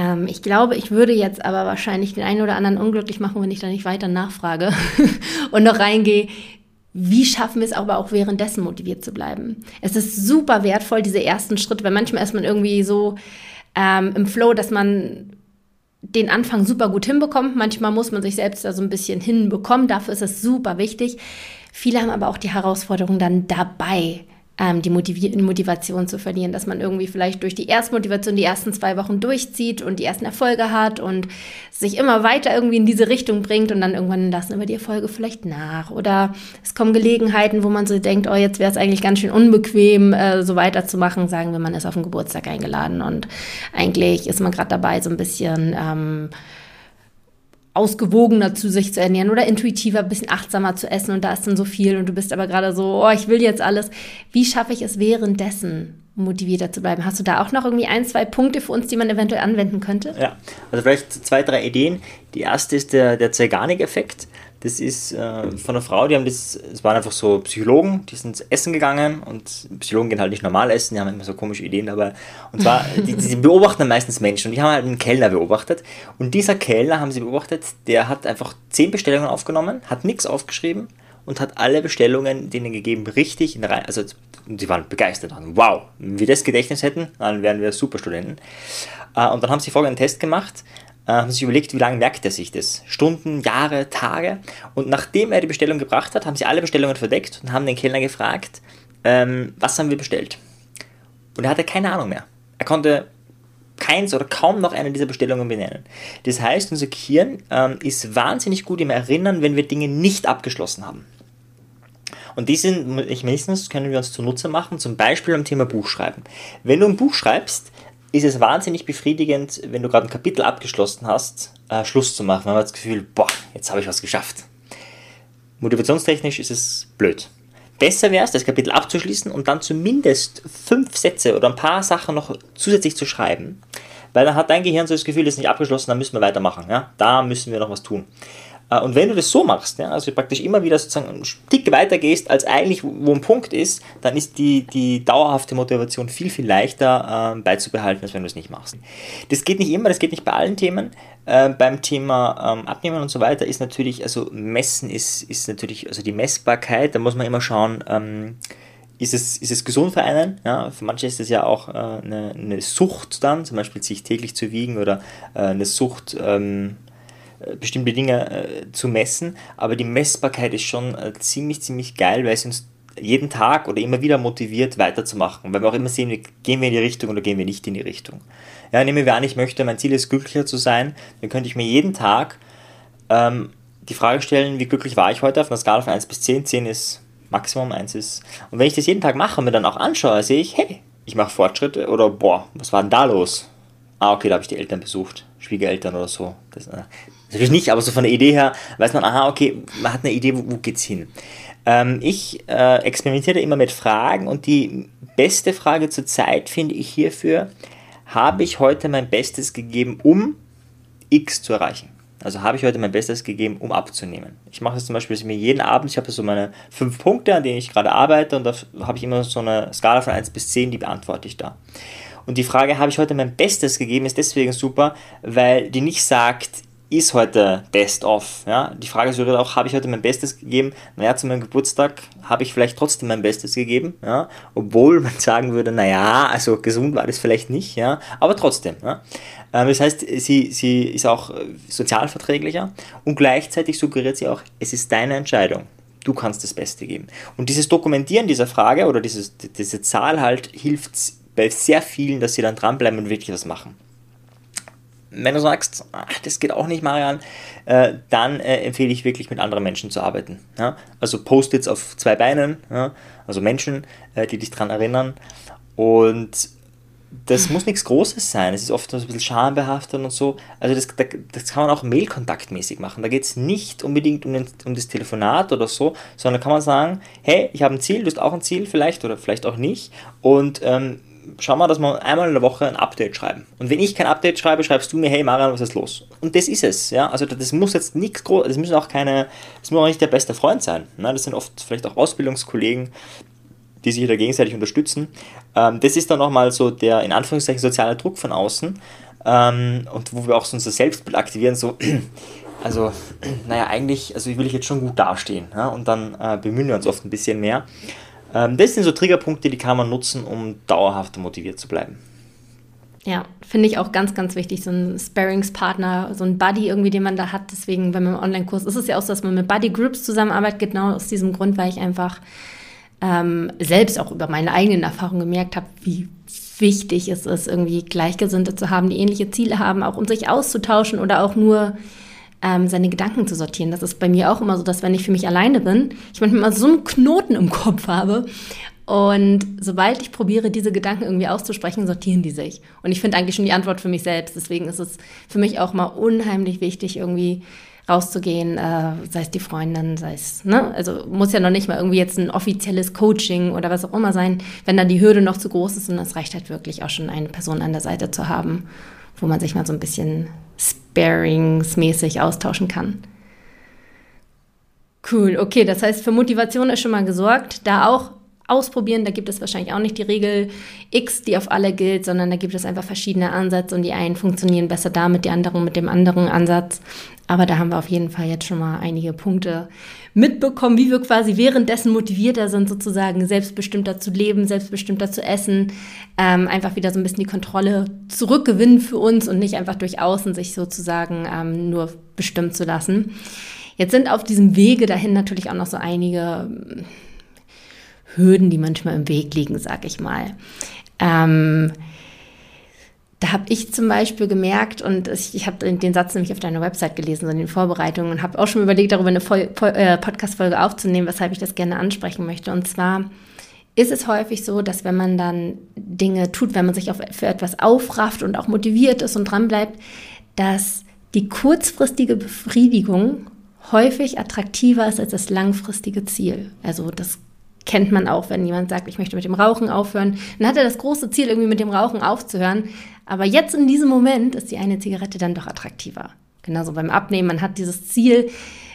Ähm, ich glaube, ich würde jetzt aber wahrscheinlich den einen oder anderen unglücklich machen, wenn ich da nicht weiter nachfrage und noch reingehe. Wie schaffen wir es aber auch währenddessen motiviert zu bleiben? Es ist super wertvoll, diese ersten Schritte, weil manchmal ist man irgendwie so ähm, im Flow, dass man den Anfang super gut hinbekommt. Manchmal muss man sich selbst da so ein bisschen hinbekommen. Dafür ist es super wichtig. Viele haben aber auch die Herausforderung dann dabei, ähm, die Motiv Motivation zu verlieren, dass man irgendwie vielleicht durch die Erstmotivation die ersten zwei Wochen durchzieht und die ersten Erfolge hat und sich immer weiter irgendwie in diese Richtung bringt und dann irgendwann lassen aber die Erfolge vielleicht nach. Oder es kommen Gelegenheiten, wo man so denkt, oh, jetzt wäre es eigentlich ganz schön unbequem, äh, so weiterzumachen, sagen wir, man ist auf den Geburtstag eingeladen und eigentlich ist man gerade dabei, so ein bisschen ähm, ausgewogener zu sich zu ernähren oder intuitiver, ein bisschen achtsamer zu essen und da ist dann so viel und du bist aber gerade so, oh, ich will jetzt alles. Wie schaffe ich es währenddessen motivierter zu bleiben? Hast du da auch noch irgendwie ein, zwei Punkte für uns, die man eventuell anwenden könnte? Ja, also vielleicht zwei, drei Ideen. Die erste ist der, der Zeigarnik-Effekt. Das ist äh, von einer Frau, die haben das, es waren einfach so Psychologen, die sind essen gegangen und Psychologen gehen halt nicht normal essen, die haben immer so komische Ideen dabei. Und zwar, die, die beobachten meistens Menschen und die haben halt einen Kellner beobachtet. Und dieser Kellner haben sie beobachtet, der hat einfach zehn Bestellungen aufgenommen, hat nichts aufgeschrieben und hat alle Bestellungen denen gegeben, richtig in der Reihe. Also, die waren begeistert. Wow, wenn wir das Gedächtnis hätten, dann wären wir Superstudenten. Äh, und dann haben sie folgenden Test gemacht haben sich überlegt, wie lange merkt er sich das? Stunden, Jahre, Tage? Und nachdem er die Bestellung gebracht hat, haben sie alle Bestellungen verdeckt und haben den Kellner gefragt, ähm, was haben wir bestellt? Und er hatte keine Ahnung mehr. Er konnte keins oder kaum noch eine dieser Bestellungen benennen. Das heißt, unser Gehirn ähm, ist wahnsinnig gut im Erinnern, wenn wir Dinge nicht abgeschlossen haben. Und diesen Mechanismus können wir uns zunutze machen, zum Beispiel am Thema Buchschreiben. Wenn du ein Buch schreibst, ist es wahnsinnig befriedigend, wenn du gerade ein Kapitel abgeschlossen hast, äh, Schluss zu machen. Man hat das Gefühl, boah, jetzt habe ich was geschafft. Motivationstechnisch ist es blöd. Besser wäre es, das Kapitel abzuschließen und dann zumindest fünf Sätze oder ein paar Sachen noch zusätzlich zu schreiben. Weil dann hat dein Gehirn so das Gefühl, es ist nicht abgeschlossen, dann müssen wir weitermachen. Ja? Da müssen wir noch was tun. Äh, und wenn du das so machst, ja, also praktisch immer wieder sozusagen ein Stück Stück weiter gehst, als eigentlich wo ein Punkt ist, dann ist die, die dauerhafte Motivation viel, viel leichter äh, beizubehalten, als wenn du es nicht machst. Das geht nicht immer, das geht nicht bei allen Themen. Äh, beim Thema ähm, Abnehmen und so weiter ist natürlich, also Messen ist, ist natürlich, also die Messbarkeit, da muss man immer schauen, ähm, ist es, ist es gesund für einen? Ja, für manche ist es ja auch äh, eine, eine, Sucht dann, zum Beispiel sich täglich zu wiegen oder äh, eine Sucht, ähm, äh, bestimmte Dinge äh, zu messen. Aber die Messbarkeit ist schon äh, ziemlich, ziemlich geil, weil es uns jeden Tag oder immer wieder motiviert, weiterzumachen. Weil wir auch immer sehen, gehen wir in die Richtung oder gehen wir nicht in die Richtung. Ja, nehmen wir an, ich möchte, mein Ziel ist, glücklicher zu sein, dann könnte ich mir jeden Tag ähm, die Frage stellen, wie glücklich war ich heute auf einer Skala von 1 bis 10. 10 ist Maximum, 1 ist. Und wenn ich das jeden Tag mache und mir dann auch anschaue, sehe ich, hey, ich mache Fortschritte oder boah, was war denn da los? Ah, okay, da habe ich die Eltern besucht, Schwiegereltern oder so. Das, äh, natürlich nicht, aber so von der Idee her weiß man, aha, okay, man hat eine Idee, wo, wo geht's hin. Ähm, ich äh, experimentiere immer mit Fragen und die beste Frage zur Zeit finde ich hierfür, habe ich heute mein Bestes gegeben, um X zu erreichen? Also habe ich heute mein Bestes gegeben, um abzunehmen. Ich mache es zum Beispiel, dass ich mir jeden Abend, ich habe so meine fünf Punkte, an denen ich gerade arbeite und da habe ich immer so eine Skala von 1 bis 10, die beantworte ich da. Und die Frage, habe ich heute mein Bestes gegeben, ist deswegen super, weil die nicht sagt, ist heute Best of. Ja? Die Frage wäre auch, habe ich heute mein Bestes gegeben? Naja, zu meinem Geburtstag habe ich vielleicht trotzdem mein Bestes gegeben, ja? obwohl man sagen würde, naja, also gesund war das vielleicht nicht, ja? aber trotzdem. Ja? Ähm, das heißt, sie, sie ist auch äh, sozialverträglicher und gleichzeitig suggeriert sie auch, es ist deine Entscheidung. Du kannst das Beste geben. Und dieses Dokumentieren dieser Frage oder dieses, diese Zahl halt hilft bei sehr vielen, dass sie dann dranbleiben und wirklich was machen wenn du sagst, ach, das geht auch nicht, Marian, äh, dann äh, empfehle ich wirklich mit anderen Menschen zu arbeiten. Ja? Also Post-its auf zwei Beinen, ja? also Menschen, äh, die dich daran erinnern. Und das muss nichts Großes sein. Es ist oft ein bisschen schambehaftet und so. Also das, das kann man auch mailkontaktmäßig machen. Da geht es nicht unbedingt um, den, um das Telefonat oder so, sondern kann man sagen, hey, ich habe ein Ziel, du hast auch ein Ziel vielleicht oder vielleicht auch nicht. Und ähm, schau mal, dass wir einmal in der Woche ein Update schreiben. Und wenn ich kein Update schreibe, schreibst du mir, hey Marian, was ist los? Und das ist es, ja. Also das muss jetzt nichts groß, das müssen auch keine, das muss auch nicht der beste Freund sein. Ne? Das sind oft vielleicht auch Ausbildungskollegen, die sich da gegenseitig unterstützen. Ähm, das ist dann nochmal so der, in Anführungszeichen, soziale Druck von außen. Ähm, und wo wir auch so unser Selbstbild aktivieren, so, also, naja, eigentlich, also will ich jetzt schon gut dastehen. Ja? Und dann äh, bemühen wir uns oft ein bisschen mehr. Ähm, das sind so Triggerpunkte, die kann man nutzen, um dauerhaft motiviert zu bleiben. Ja, finde ich auch ganz, ganz wichtig, so ein Sparingspartner, so ein Buddy irgendwie, den man da hat. Deswegen, wenn man im Online-Kurs ist es ja auch so, dass man mit Buddy-Groups zusammenarbeitet, genau aus diesem Grund, weil ich einfach ähm, selbst auch über meine eigenen Erfahrungen gemerkt habe, wie wichtig es ist, irgendwie Gleichgesinnte zu haben, die ähnliche Ziele haben, auch um sich auszutauschen oder auch nur ähm, seine Gedanken zu sortieren. Das ist bei mir auch immer so, dass wenn ich für mich alleine bin, ich manchmal so einen Knoten im Kopf habe. Und sobald ich probiere, diese Gedanken irgendwie auszusprechen, sortieren die sich. Und ich finde eigentlich schon die Antwort für mich selbst. Deswegen ist es für mich auch mal unheimlich wichtig, irgendwie rauszugehen, äh, sei es die Freundin, sei es, ne? Also muss ja noch nicht mal irgendwie jetzt ein offizielles Coaching oder was auch immer sein, wenn dann die Hürde noch zu groß ist und es reicht halt wirklich auch schon eine Person an der Seite zu haben, wo man sich mal so ein bisschen sparingsmäßig austauschen kann. Cool, okay, das heißt, für Motivation ist schon mal gesorgt. Da auch ausprobieren, da gibt es wahrscheinlich auch nicht die Regel X, die auf alle gilt, sondern da gibt es einfach verschiedene Ansätze und die einen funktionieren besser damit, die anderen mit dem anderen Ansatz. Aber da haben wir auf jeden Fall jetzt schon mal einige Punkte mitbekommen, wie wir quasi währenddessen motivierter sind, sozusagen selbstbestimmter zu leben, selbstbestimmter zu essen, ähm, einfach wieder so ein bisschen die Kontrolle zurückgewinnen für uns und nicht einfach durch Außen sich sozusagen ähm, nur bestimmt zu lassen. Jetzt sind auf diesem Wege dahin natürlich auch noch so einige hm, Hürden, die manchmal im Weg liegen, sag ich mal. Ähm, da habe ich zum Beispiel gemerkt, und ich, ich habe den Satz nämlich auf deiner Website gelesen, so in den Vorbereitungen, und habe auch schon überlegt, darüber eine äh, Podcast-Folge aufzunehmen, weshalb ich das gerne ansprechen möchte. Und zwar ist es häufig so, dass wenn man dann Dinge tut, wenn man sich auf, für etwas aufrafft und auch motiviert ist und dranbleibt, dass die kurzfristige Befriedigung häufig attraktiver ist als das langfristige Ziel. Also das kennt man auch, wenn jemand sagt, ich möchte mit dem Rauchen aufhören. Dann hat er das große Ziel, irgendwie mit dem Rauchen aufzuhören. Aber jetzt in diesem Moment ist die eine Zigarette dann doch attraktiver. Genauso beim Abnehmen. Man hat dieses Ziel,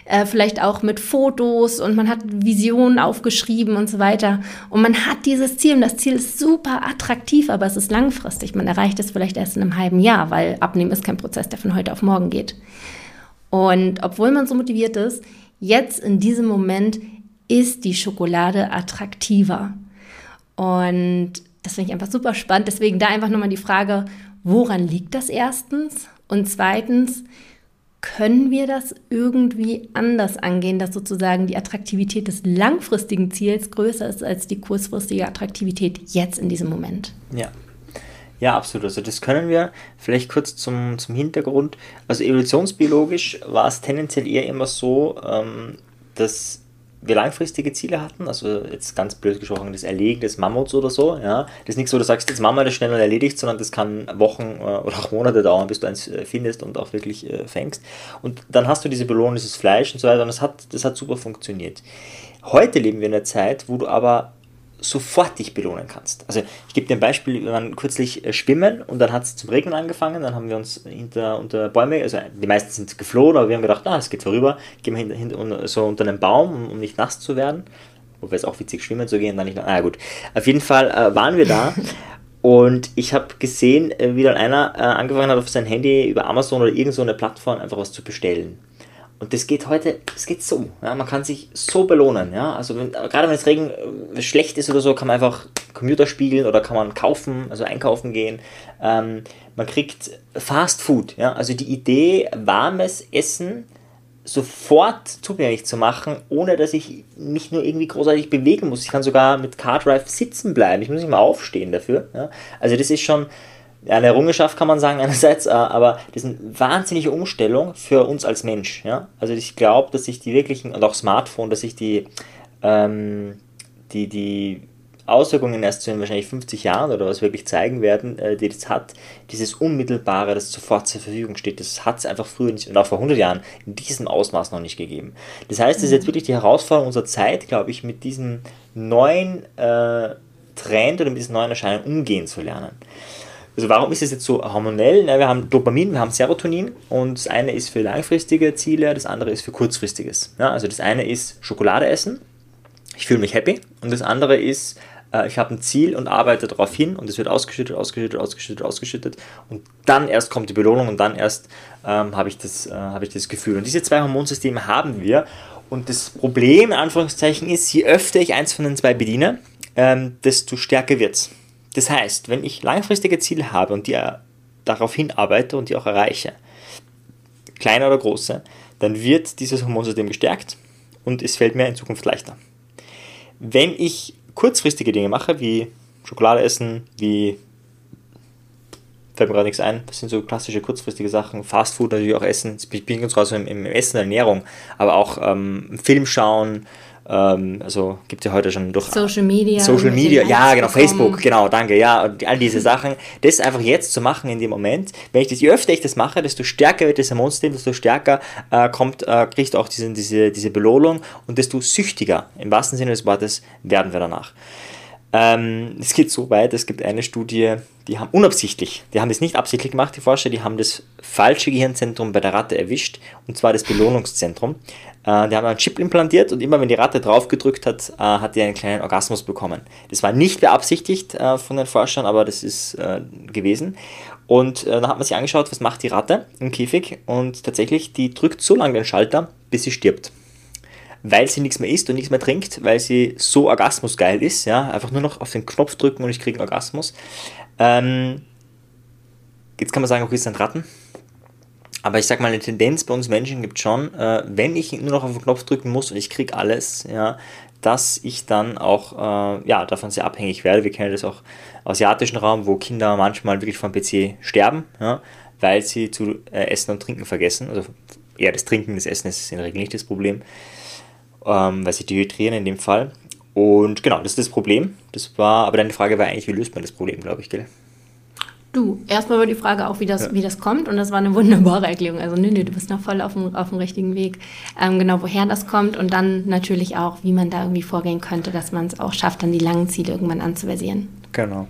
äh, vielleicht auch mit Fotos und man hat Visionen aufgeschrieben und so weiter. Und man hat dieses Ziel und das Ziel ist super attraktiv, aber es ist langfristig. Man erreicht es vielleicht erst in einem halben Jahr, weil Abnehmen ist kein Prozess, der von heute auf morgen geht. Und obwohl man so motiviert ist, jetzt in diesem Moment ist die Schokolade attraktiver. Und das finde ich einfach super spannend. Deswegen da einfach nochmal die Frage, woran liegt das erstens? Und zweitens, können wir das irgendwie anders angehen, dass sozusagen die Attraktivität des langfristigen Ziels größer ist als die kurzfristige Attraktivität jetzt in diesem Moment? Ja. Ja, absolut. Also das können wir. Vielleicht kurz zum, zum Hintergrund. Also evolutionsbiologisch war es tendenziell eher immer so, ähm, dass wir langfristige Ziele hatten, also jetzt ganz blöd gesprochen, das Erlegen des Mammuts oder so, ja, das ist nicht so, du sagst, jetzt machen wir das schnell und erledigt, sondern das kann Wochen äh, oder auch Monate dauern, bis du eins äh, findest und auch wirklich äh, fängst. Und dann hast du diese Belohnung, dieses Fleisch und so weiter und das hat, das hat super funktioniert. Heute leben wir in einer Zeit, wo du aber sofort dich belohnen kannst. Also ich gebe dir ein Beispiel, wir waren kürzlich äh, schwimmen und dann hat es zum Regnen angefangen, dann haben wir uns hinter unter Bäume, also die meisten sind geflohen, aber wir haben gedacht, na, es geht vorüber, gehen wir hinter, hinter, so unter einem Baum, um, um nicht nass zu werden. Wobei es auch witzig schwimmen zu gehen, dann nicht. Ah gut. Auf jeden Fall äh, waren wir da und ich habe gesehen, äh, wie dann einer äh, angefangen hat, auf sein Handy über Amazon oder irgendeine so Plattform einfach was zu bestellen. Und das geht heute, es geht so. Ja, man kann sich so belohnen. Ja? Also wenn, gerade wenn es Regen äh, schlecht ist oder so, kann man einfach Computer spielen oder kann man kaufen, also einkaufen gehen. Ähm, man kriegt Fast Food. Ja? Also die Idee, warmes Essen sofort zugänglich zu machen, ohne dass ich mich nur irgendwie großartig bewegen muss. Ich kann sogar mit CarDrive sitzen bleiben. Ich muss nicht mal aufstehen dafür. Ja? Also das ist schon eine Errungenschaft kann man sagen einerseits, äh, aber das ist eine wahnsinnige Umstellung für uns als Mensch. Ja? Also ich glaube, dass sich die wirklichen, und auch Smartphone, dass sich die, ähm, die, die Auswirkungen erst in wahrscheinlich 50 Jahren oder was wirklich zeigen werden, äh, die das hat, dieses Unmittelbare, das sofort zur Verfügung steht, das hat es einfach früher nicht, und auch vor 100 Jahren in diesem Ausmaß noch nicht gegeben. Das heißt, es ist jetzt wirklich die Herausforderung unserer Zeit, glaube ich, mit diesem neuen äh, Trend oder mit diesen neuen Erscheinungen umgehen zu lernen. Also warum ist es jetzt so hormonell? Na, wir haben Dopamin, wir haben Serotonin und das eine ist für langfristige Ziele, das andere ist für kurzfristiges. Ja, also das eine ist Schokolade essen, ich fühle mich happy und das andere ist, äh, ich habe ein Ziel und arbeite darauf hin und es wird ausgeschüttet, ausgeschüttet, ausgeschüttet, ausgeschüttet und dann erst kommt die Belohnung und dann erst ähm, habe ich, das, äh, hab ich das Gefühl. Und diese zwei Hormonsysteme haben wir und das Problem, in Anführungszeichen, ist, je öfter ich eins von den zwei bediene, ähm, desto stärker wird es. Das heißt, wenn ich langfristige Ziele habe und die äh, darauf hinarbeite und die auch erreiche, kleine oder große, dann wird dieses Hormonsystem gestärkt und es fällt mir in Zukunft leichter. Wenn ich kurzfristige Dinge mache, wie Schokolade essen, wie fällt mir gerade nichts ein, das sind so klassische kurzfristige Sachen, Fast Food natürlich auch essen, ich bin ganz raus im, im Essen, Ernährung, aber auch ähm, Film schauen, ähm, also gibt es ja heute schon durch Social Media. Social Media, ja, genau, bekommen. Facebook, genau, danke, ja, und all diese Sachen. Das einfach jetzt zu machen in dem Moment, wenn ich das, je öfter ich das mache, desto stärker wird das Hormonsystem, desto stärker äh, kommt, äh, kriegt auch diesen, diese, diese Belohnung und desto süchtiger, im wahrsten Sinne des Wortes, werden wir danach. Ähm, es geht so weit, es gibt eine Studie, die haben unabsichtlich, die haben das nicht absichtlich gemacht, die Forscher, die haben das falsche Gehirnzentrum bei der Ratte erwischt, und zwar das Belohnungszentrum. Äh, die haben einen Chip implantiert und immer wenn die Ratte drauf gedrückt hat, äh, hat die einen kleinen Orgasmus bekommen. Das war nicht beabsichtigt äh, von den Forschern, aber das ist äh, gewesen. Und äh, dann hat man sich angeschaut, was macht die Ratte im Käfig und tatsächlich, die drückt so lange den Schalter, bis sie stirbt weil sie nichts mehr isst und nichts mehr trinkt, weil sie so orgasmusgeil ist, ja, einfach nur noch auf den Knopf drücken und ich kriege einen Orgasmus. Ähm, jetzt kann man sagen, okay, es sind Ratten. Aber ich sag mal, eine Tendenz bei uns Menschen gibt schon, äh, wenn ich nur noch auf den Knopf drücken muss und ich kriege alles, ja, dass ich dann auch äh, ja, davon sehr abhängig werde. Wir kennen das auch aus asiatischen Raum, wo Kinder manchmal wirklich vom PC sterben, ja, weil sie zu äh, Essen und Trinken vergessen. Also eher das Trinken, das Essen ist in der Regel nicht das Problem ähm, weil sie dehydrieren in dem Fall. Und genau, das ist das Problem. Das war, aber deine Frage war eigentlich, wie löst man das Problem, glaube ich, gell? Du, erstmal war die Frage auch, wie das, ja. wie das kommt und das war eine wunderbare Erklärung. Also nö, nö, du bist noch voll auf dem, auf dem richtigen Weg. Ähm, genau, woher das kommt und dann natürlich auch, wie man da irgendwie vorgehen könnte, dass man es auch schafft, dann die langen Ziele irgendwann anzuversieren. Genau.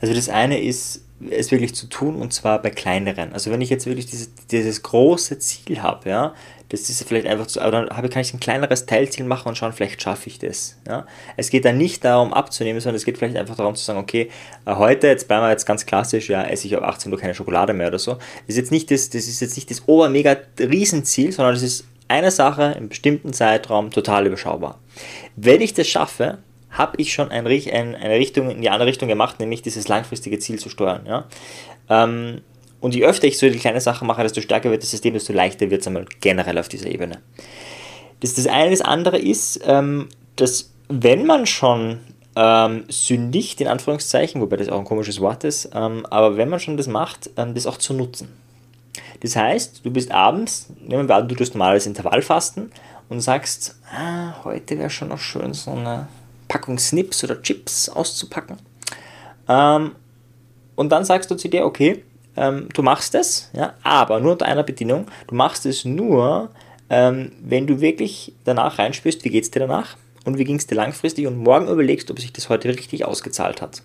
Also das eine ist, es wirklich zu tun und zwar bei kleineren. Also wenn ich jetzt wirklich dieses, dieses große Ziel habe, ja, das ist vielleicht einfach zu, dann habe, kann ich ein kleineres Teilziel machen und schauen, vielleicht schaffe ich das. Ja. Es geht dann nicht darum abzunehmen, sondern es geht vielleicht einfach darum zu sagen, okay, äh, heute, jetzt bleiben wir jetzt ganz klassisch, ja, esse ich ab 18 Uhr keine Schokolade mehr oder so. Das ist jetzt nicht das, das ist jetzt nicht das obermega Riesenziel, sondern das ist eine Sache im bestimmten Zeitraum total überschaubar. Wenn ich das schaffe, habe ich schon ein, ein, eine Richtung in die andere Richtung gemacht, nämlich dieses langfristige Ziel zu steuern. Ja? Ähm, und je öfter ich so die kleine Sache mache, desto stärker wird das System, desto leichter wird es einmal generell auf dieser Ebene. Das ist das eine. Das andere ist, ähm, dass wenn man schon ähm, sündigt, in Anführungszeichen, wobei das auch ein komisches Wort ist, ähm, aber wenn man schon das macht, ähm, das auch zu nutzen. Das heißt, du bist abends, nehmen wir an, du tust normales Intervallfasten und sagst, ah, heute wäre schon noch schön, so eine Packung Snips oder Chips auszupacken. Ähm, und dann sagst du zu dir, okay, ähm, du machst es, ja, aber nur unter einer Bedingung, du machst es nur, ähm, wenn du wirklich danach reinspürst, wie geht es dir danach und wie ging es dir langfristig und morgen überlegst, ob sich das heute richtig ausgezahlt hat.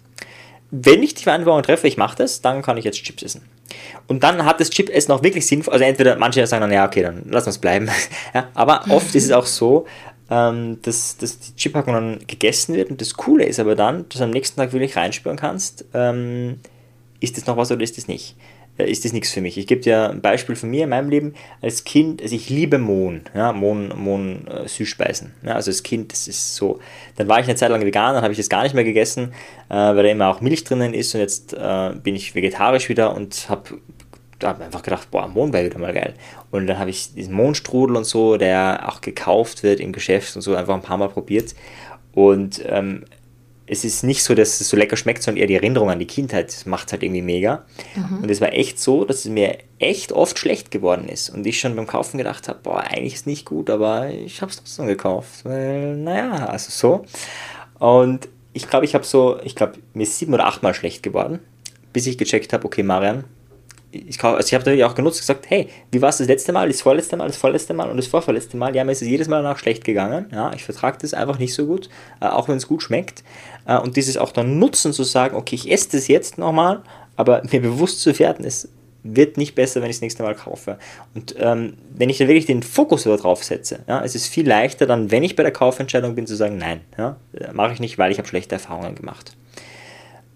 Wenn ich die Verantwortung treffe, ich mache das, dann kann ich jetzt Chips essen. Und dann hat das Chip-Essen auch wirklich sinnvoll. Also entweder manche sagen dann, ja, okay, dann lass uns bleiben. ja, aber oft ist es auch so, ähm, dass, dass die Chippackung dann gegessen wird. Und das Coole ist aber dann, dass du am nächsten Tag wirklich reinspüren kannst, ähm, ist das noch was oder ist das nicht? Äh, ist das nichts für mich? Ich gebe dir ein Beispiel von mir in meinem Leben. Als Kind, also ich liebe Mohn, ja, Mohn, Mohn äh, Süßspeisen. Ja, also als Kind, das ist so. Dann war ich eine Zeit lang vegan, dann habe ich das gar nicht mehr gegessen, äh, weil da immer auch Milch drinnen ist und jetzt äh, bin ich vegetarisch wieder und habe habe einfach gedacht, boah, Mohn wäre wieder mal geil. Und dann habe ich diesen Mohnstrudel und so, der auch gekauft wird im Geschäft und so, einfach ein paar Mal probiert. Und ähm, es ist nicht so, dass es so lecker schmeckt, sondern eher die Erinnerung an die Kindheit macht es halt irgendwie mega. Mhm. Und es war echt so, dass es mir echt oft schlecht geworden ist. Und ich schon beim Kaufen gedacht habe, boah, eigentlich ist es nicht gut, aber ich habe es trotzdem gekauft. Weil, naja, also so. Und ich glaube, ich habe so, ich glaube, mir ist sieben oder achtmal schlecht geworden, bis ich gecheckt habe, okay, Marian, ich, also ich habe natürlich auch genutzt gesagt, hey, wie war es das letzte Mal, das vorletzte Mal, das vorletzte Mal und das vorvorletzte Mal? Ja, mir ist es jedes Mal danach schlecht gegangen. Ja, ich vertrage das einfach nicht so gut, äh, auch wenn es gut schmeckt. Äh, und dieses auch dann nutzen zu sagen, okay, ich esse das jetzt nochmal, aber mir bewusst zu werden, es wird nicht besser, wenn ich das nächste Mal kaufe. Und ähm, wenn ich dann wirklich den Fokus drauf setze, ja, es ist viel leichter dann, wenn ich bei der Kaufentscheidung bin, zu sagen, nein, ja, äh, mache ich nicht, weil ich habe schlechte Erfahrungen gemacht.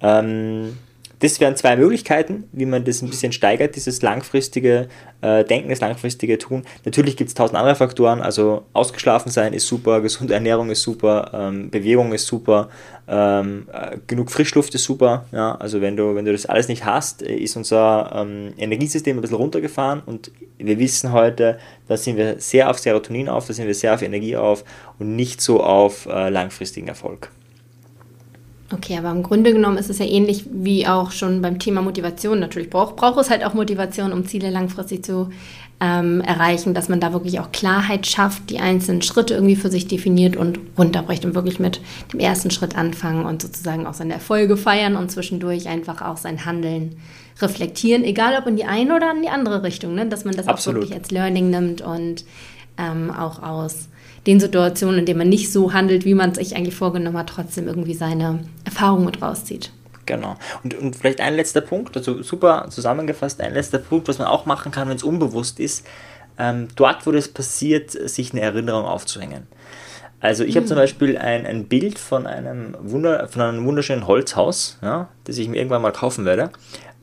Ähm, das wären zwei Möglichkeiten, wie man das ein bisschen steigert, dieses langfristige äh, Denken, das langfristige Tun. Natürlich gibt es tausend andere Faktoren, also ausgeschlafen sein ist super, gesunde Ernährung ist super, ähm, Bewegung ist super, ähm, äh, genug Frischluft ist super. Ja? Also wenn du, wenn du das alles nicht hast, ist unser ähm, Energiesystem ein bisschen runtergefahren und wir wissen heute, da sind wir sehr auf Serotonin auf, da sind wir sehr auf Energie auf und nicht so auf äh, langfristigen Erfolg. Okay, aber im Grunde genommen ist es ja ähnlich wie auch schon beim Thema Motivation. Natürlich braucht, braucht es halt auch Motivation, um Ziele langfristig zu ähm, erreichen, dass man da wirklich auch Klarheit schafft, die einzelnen Schritte irgendwie für sich definiert und runterbricht und wirklich mit dem ersten Schritt anfangen und sozusagen auch seine Erfolge feiern und zwischendurch einfach auch sein Handeln reflektieren, egal ob in die eine oder in die andere Richtung, ne? dass man das Absolut. auch wirklich als Learning nimmt und ähm, auch aus den Situationen, in denen man nicht so handelt, wie man es sich eigentlich vorgenommen hat, trotzdem irgendwie seine Erfahrung mit rauszieht. Genau. Und, und vielleicht ein letzter Punkt, also super zusammengefasst, ein letzter Punkt, was man auch machen kann, wenn es unbewusst ist, ähm, dort, wo das passiert, sich eine Erinnerung aufzuhängen. Also ich habe zum hm. Beispiel ein, ein Bild von einem, Wunder, von einem wunderschönen Holzhaus, ja, das ich mir irgendwann mal kaufen werde.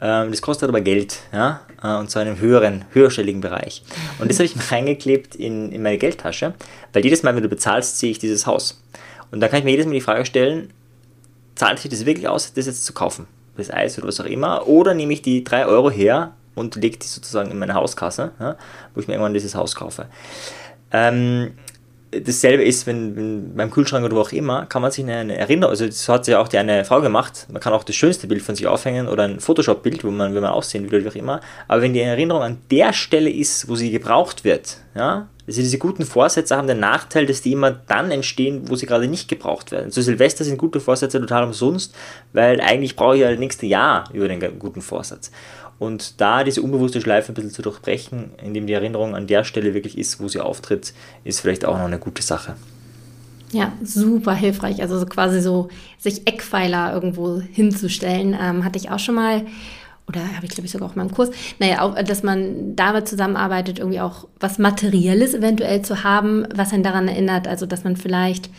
Ähm, das kostet aber Geld, ja, äh, und zwar in einem höheren, höherstelligen Bereich. Und das habe ich mir reingeklebt in, in meine Geldtasche, weil jedes Mal, wenn du bezahlst, sehe ich dieses Haus. Und da kann ich mir jedes Mal die Frage stellen, zahlt sich das wirklich aus, das jetzt zu kaufen? Das Eis oder was auch immer. Oder nehme ich die 3 Euro her und lege die sozusagen in meine Hauskasse, ja, wo ich mir irgendwann dieses Haus kaufe. Ähm, dasselbe ist, wenn, wenn, beim Kühlschrank oder wo auch immer, kann man sich eine, Erinnerung, also das hat ja auch die eine Frau gemacht, man kann auch das schönste Bild von sich aufhängen oder ein Photoshop-Bild, wo man, wenn man aussehen will oder wie auch immer, aber wenn die Erinnerung an der Stelle ist, wo sie gebraucht wird, ja, also diese guten Vorsätze haben den Nachteil, dass die immer dann entstehen, wo sie gerade nicht gebraucht werden. Zu Silvester sind gute Vorsätze total umsonst, weil eigentlich brauche ich ja das nächste Jahr über den guten Vorsatz. Und da diese unbewusste Schleife ein bisschen zu durchbrechen, indem die Erinnerung an der Stelle wirklich ist, wo sie auftritt, ist vielleicht auch noch eine gute Sache. Ja, super hilfreich. Also quasi so sich Eckpfeiler irgendwo hinzustellen, ähm, hatte ich auch schon mal oder habe ich glaube ich sogar auch mal im Kurs, naja, auch, dass man damit zusammenarbeitet, irgendwie auch was Materielles eventuell zu haben, was einen daran erinnert, also dass man vielleicht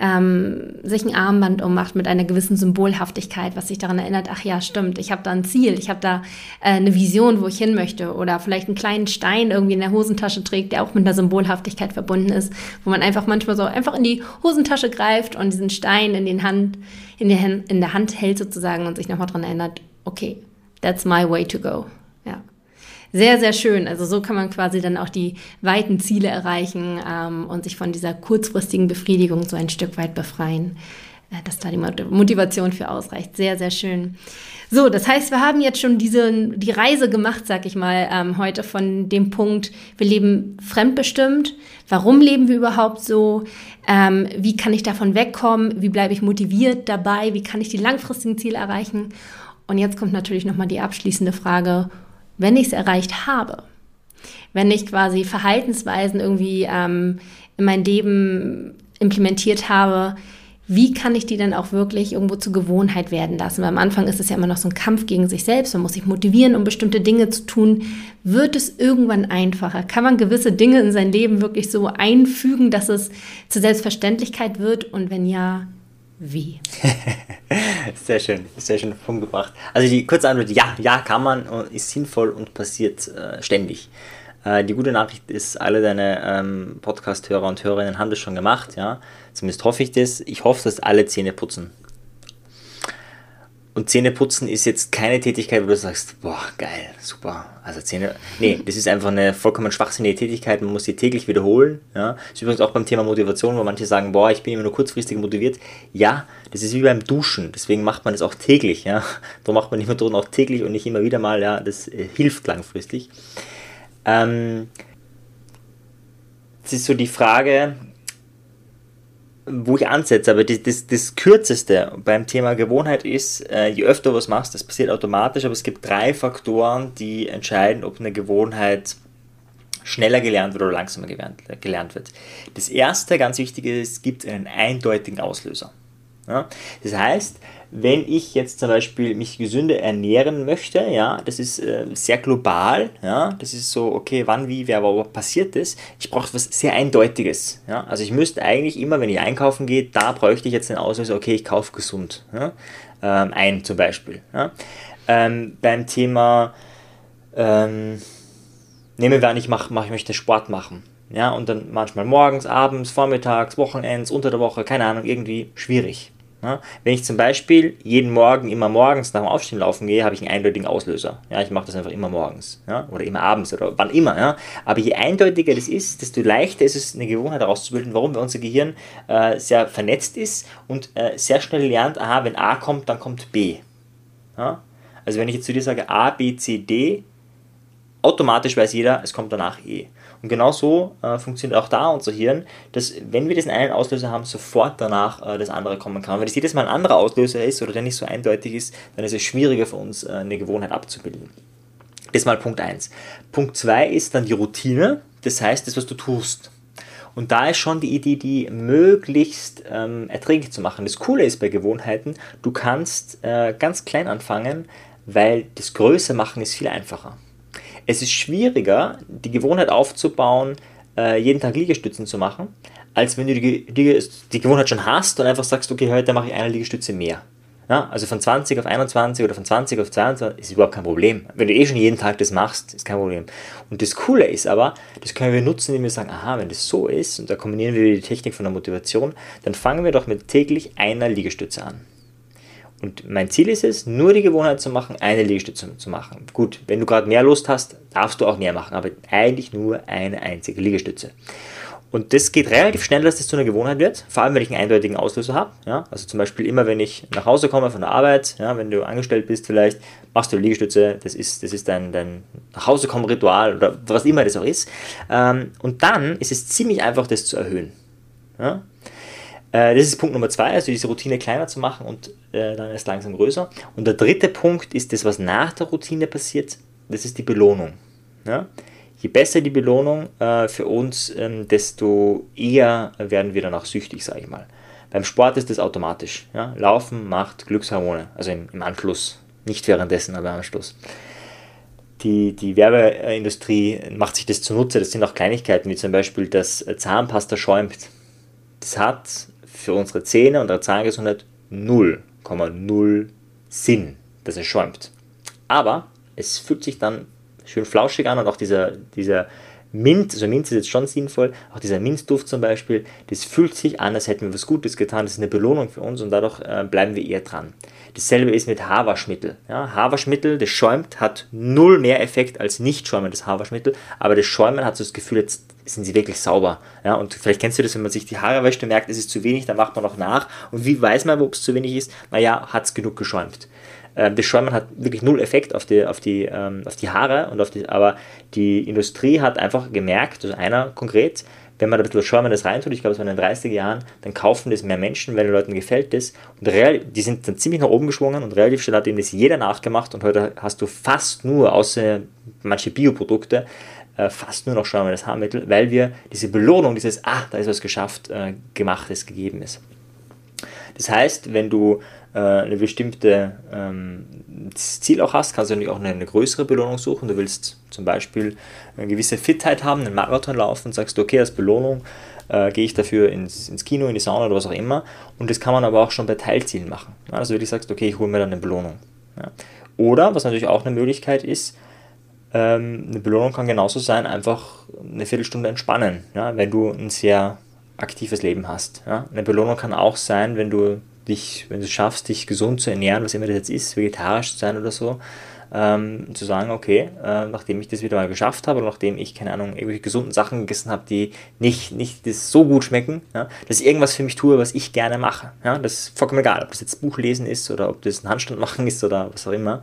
ähm, sich ein Armband ummacht mit einer gewissen Symbolhaftigkeit, was sich daran erinnert, ach ja, stimmt, ich habe da ein Ziel, ich habe da äh, eine Vision, wo ich hin möchte oder vielleicht einen kleinen Stein irgendwie in der Hosentasche trägt, der auch mit einer Symbolhaftigkeit verbunden ist, wo man einfach manchmal so einfach in die Hosentasche greift und diesen Stein in, den Hand, in, der, in der Hand hält sozusagen und sich nochmal daran erinnert, okay, that's my way to go. Sehr, sehr schön. Also so kann man quasi dann auch die weiten Ziele erreichen ähm, und sich von dieser kurzfristigen Befriedigung so ein Stück weit befreien, äh, dass da die Motivation für ausreicht. Sehr, sehr schön. So, das heißt, wir haben jetzt schon diese, die Reise gemacht, sag ich mal, ähm, heute von dem Punkt, wir leben fremdbestimmt. Warum leben wir überhaupt so? Ähm, wie kann ich davon wegkommen? Wie bleibe ich motiviert dabei? Wie kann ich die langfristigen Ziele erreichen? Und jetzt kommt natürlich nochmal die abschließende Frage, wenn ich es erreicht habe, wenn ich quasi Verhaltensweisen irgendwie ähm, in mein Leben implementiert habe, wie kann ich die dann auch wirklich irgendwo zur Gewohnheit werden lassen? Weil am Anfang ist es ja immer noch so ein Kampf gegen sich selbst. Man muss sich motivieren, um bestimmte Dinge zu tun. Wird es irgendwann einfacher? Kann man gewisse Dinge in sein Leben wirklich so einfügen, dass es zur Selbstverständlichkeit wird? Und wenn ja, wie? sehr schön, sehr schön Punkt gebracht. Also die kurze Antwort, ja, ja, kann man und ist sinnvoll und passiert äh, ständig. Äh, die gute Nachricht ist, alle deine ähm, Podcast-Hörer und Hörerinnen haben das schon gemacht, ja. Zumindest hoffe ich das. Ich hoffe, dass alle Zähne putzen. Und Zähneputzen ist jetzt keine Tätigkeit, wo du sagst, boah, geil, super. Also Zähne. Nee, das ist einfach eine vollkommen schwachsinnige Tätigkeit. Man muss sie täglich wiederholen. Ja. Das ist übrigens auch beim Thema Motivation, wo manche sagen, boah, ich bin immer nur kurzfristig motiviert. Ja, das ist wie beim Duschen. Deswegen macht man das auch täglich. Ja. Darum macht man mehr auch täglich und nicht immer wieder mal. Ja. Das äh, hilft langfristig. Ähm, das ist so die Frage, wo ich ansetze, aber das, das, das Kürzeste beim Thema Gewohnheit ist, äh, je öfter du was machst, das passiert automatisch, aber es gibt drei Faktoren, die entscheiden, ob eine Gewohnheit schneller gelernt wird oder langsamer gelernt, gelernt wird. Das erste, ganz wichtig ist, es gibt einen eindeutigen Auslöser. Ja? Das heißt, wenn ich jetzt zum Beispiel mich gesünder ernähren möchte, ja, das ist äh, sehr global, ja, das ist so, okay, wann, wie, wer, wo passiert ist. Ich brauche was sehr Eindeutiges, ja, also ich müsste eigentlich immer, wenn ich einkaufen gehe, da bräuchte ich jetzt den Auslöser, okay, ich kaufe gesund, ja, ähm, ein zum Beispiel, ja. Ähm, beim Thema, ähm, nehmen wir an, ich, mach, mach, ich möchte Sport machen, ja, und dann manchmal morgens, abends, vormittags, Wochenends, unter der Woche, keine Ahnung, irgendwie schwierig, ja, wenn ich zum Beispiel jeden Morgen immer morgens nach dem Aufstehen laufen gehe, habe ich einen eindeutigen Auslöser. Ja, ich mache das einfach immer morgens ja, oder immer abends oder wann immer. Ja. Aber je eindeutiger das ist, desto leichter ist es, eine Gewohnheit herauszubilden, warum unser Gehirn äh, sehr vernetzt ist und äh, sehr schnell lernt, aha, wenn A kommt, dann kommt B. Ja. Also wenn ich jetzt zu dir sage A, B, C, D, automatisch weiß jeder, es kommt danach E. Und genau so äh, funktioniert auch da unser Hirn, dass wenn wir diesen einen Auslöser haben, sofort danach äh, das andere kommen kann. Wenn es jedes Mal ein anderer Auslöser ist oder der nicht so eindeutig ist, dann ist es schwieriger für uns, äh, eine Gewohnheit abzubilden. Das ist mal Punkt 1. Punkt 2 ist dann die Routine, das heißt, das, was du tust. Und da ist schon die Idee, die möglichst ähm, erträglich zu machen. Das Coole ist bei Gewohnheiten, du kannst äh, ganz klein anfangen, weil das Größe machen ist viel einfacher es ist schwieriger, die Gewohnheit aufzubauen, äh, jeden Tag Liegestützen zu machen, als wenn du die, die, die Gewohnheit schon hast und einfach sagst, okay, heute mache ich eine Liegestütze mehr. Ja, also von 20 auf 21 oder von 20 auf 22 ist überhaupt kein Problem. Wenn du eh schon jeden Tag das machst, ist kein Problem. Und das Coole ist aber, das können wir nutzen, indem wir sagen, aha, wenn das so ist, und da kombinieren wir die Technik von der Motivation, dann fangen wir doch mit täglich einer Liegestütze an. Und mein Ziel ist es, nur die Gewohnheit zu machen, eine Liegestütze zu machen. Gut, wenn du gerade mehr Lust hast, darfst du auch mehr machen, aber eigentlich nur eine einzige Liegestütze. Und das geht relativ schnell, dass das zu einer Gewohnheit wird, vor allem wenn ich einen eindeutigen Auslöser habe. Ja? Also zum Beispiel immer, wenn ich nach Hause komme von der Arbeit, ja, wenn du angestellt bist vielleicht, machst du eine Liegestütze, das ist, das ist dein, dein Nachhausekommen-Ritual oder was immer das auch ist. Ähm, und dann ist es ziemlich einfach, das zu erhöhen. Ja? Äh, das ist Punkt Nummer zwei, also diese Routine kleiner zu machen und äh, dann erst langsam größer. Und der dritte Punkt ist das, was nach der Routine passiert, das ist die Belohnung. Ja? Je besser die Belohnung äh, für uns, ähm, desto eher werden wir danach süchtig, sage ich mal. Beim Sport ist das automatisch. Ja? Laufen macht Glückshormone, also im, im Anschluss Nicht währenddessen, aber am Schluss. Die, die Werbeindustrie macht sich das zunutze. Das sind auch Kleinigkeiten, wie zum Beispiel, dass Zahnpasta schäumt. Das hat für unsere Zähne und unsere Zahngesundheit 0,0 Sinn, dass es schäumt. Aber es fühlt sich dann schön flauschig an und auch dieser, dieser Mint, also Mint ist jetzt schon sinnvoll, auch dieser Minzduft zum Beispiel, das fühlt sich an, als hätten wir was Gutes getan, das ist eine Belohnung für uns und dadurch äh, bleiben wir eher dran. Dasselbe ist mit Haarwaschmittel. Ja, Haarwaschmittel, das schäumt, hat null mehr Effekt als nicht schäumendes Haarwaschmittel, aber das Schäumen hat so das Gefühl, jetzt sind sie wirklich sauber. Ja, und vielleicht kennst du das, wenn man sich die Haare wäscht und merkt, es ist zu wenig, dann macht man noch nach. Und wie weiß man, ob es zu wenig ist? Naja, hat es genug geschäumt. Ähm, das Schäumen hat wirklich null Effekt auf die, auf die, ähm, auf die Haare, und auf die, aber die Industrie hat einfach gemerkt, also einer konkret, wenn man da ein bisschen Schäumendes reintut, ich glaube, es war in den 30er Jahren, dann kaufen das mehr Menschen, weil den Leuten gefällt das. Und real, die sind dann ziemlich nach oben geschwungen und relativ schnell hat eben das jeder nachgemacht und heute hast du fast nur, außer manche Bioprodukte, äh, fast nur noch schäumendes Haarmittel, weil wir diese Belohnung, dieses, ah, da ist was geschafft, äh, gemachtes gegeben ist. Das heißt, wenn du äh, eine bestimmte ähm, Ziel auch hast, kannst du natürlich auch eine, eine, größere Belohnung suchen. Du willst zum Beispiel eine gewisse Fitheit haben, einen Marathon laufen und sagst, okay, als Belohnung äh, gehe ich dafür ins, ins Kino, in die Sauna oder was auch immer. Und das kann man aber auch schon bei Teilzielen machen. Also wirklich sagst, okay, ich hole mir dann eine Belohnung. Ja. Oder, was natürlich auch eine Möglichkeit ist, ähm, eine Belohnung kann genauso sein, einfach eine Viertelstunde entspannen, ja, wenn du ein sehr aktives Leben hast. Ja. Eine Belohnung kann auch sein, wenn du dich, wenn du es schaffst, dich gesund zu ernähren, was immer das jetzt ist, vegetarisch zu sein oder so, ähm, zu sagen, okay, äh, nachdem ich das wieder mal geschafft habe, oder nachdem ich, keine Ahnung, irgendwelche gesunden Sachen gegessen habe, die nicht, nicht das so gut schmecken, ja, dass ich irgendwas für mich tue, was ich gerne mache. Ja, das ist vollkommen egal, ob das jetzt Buch lesen ist oder ob das ein Handstand machen ist oder was auch immer.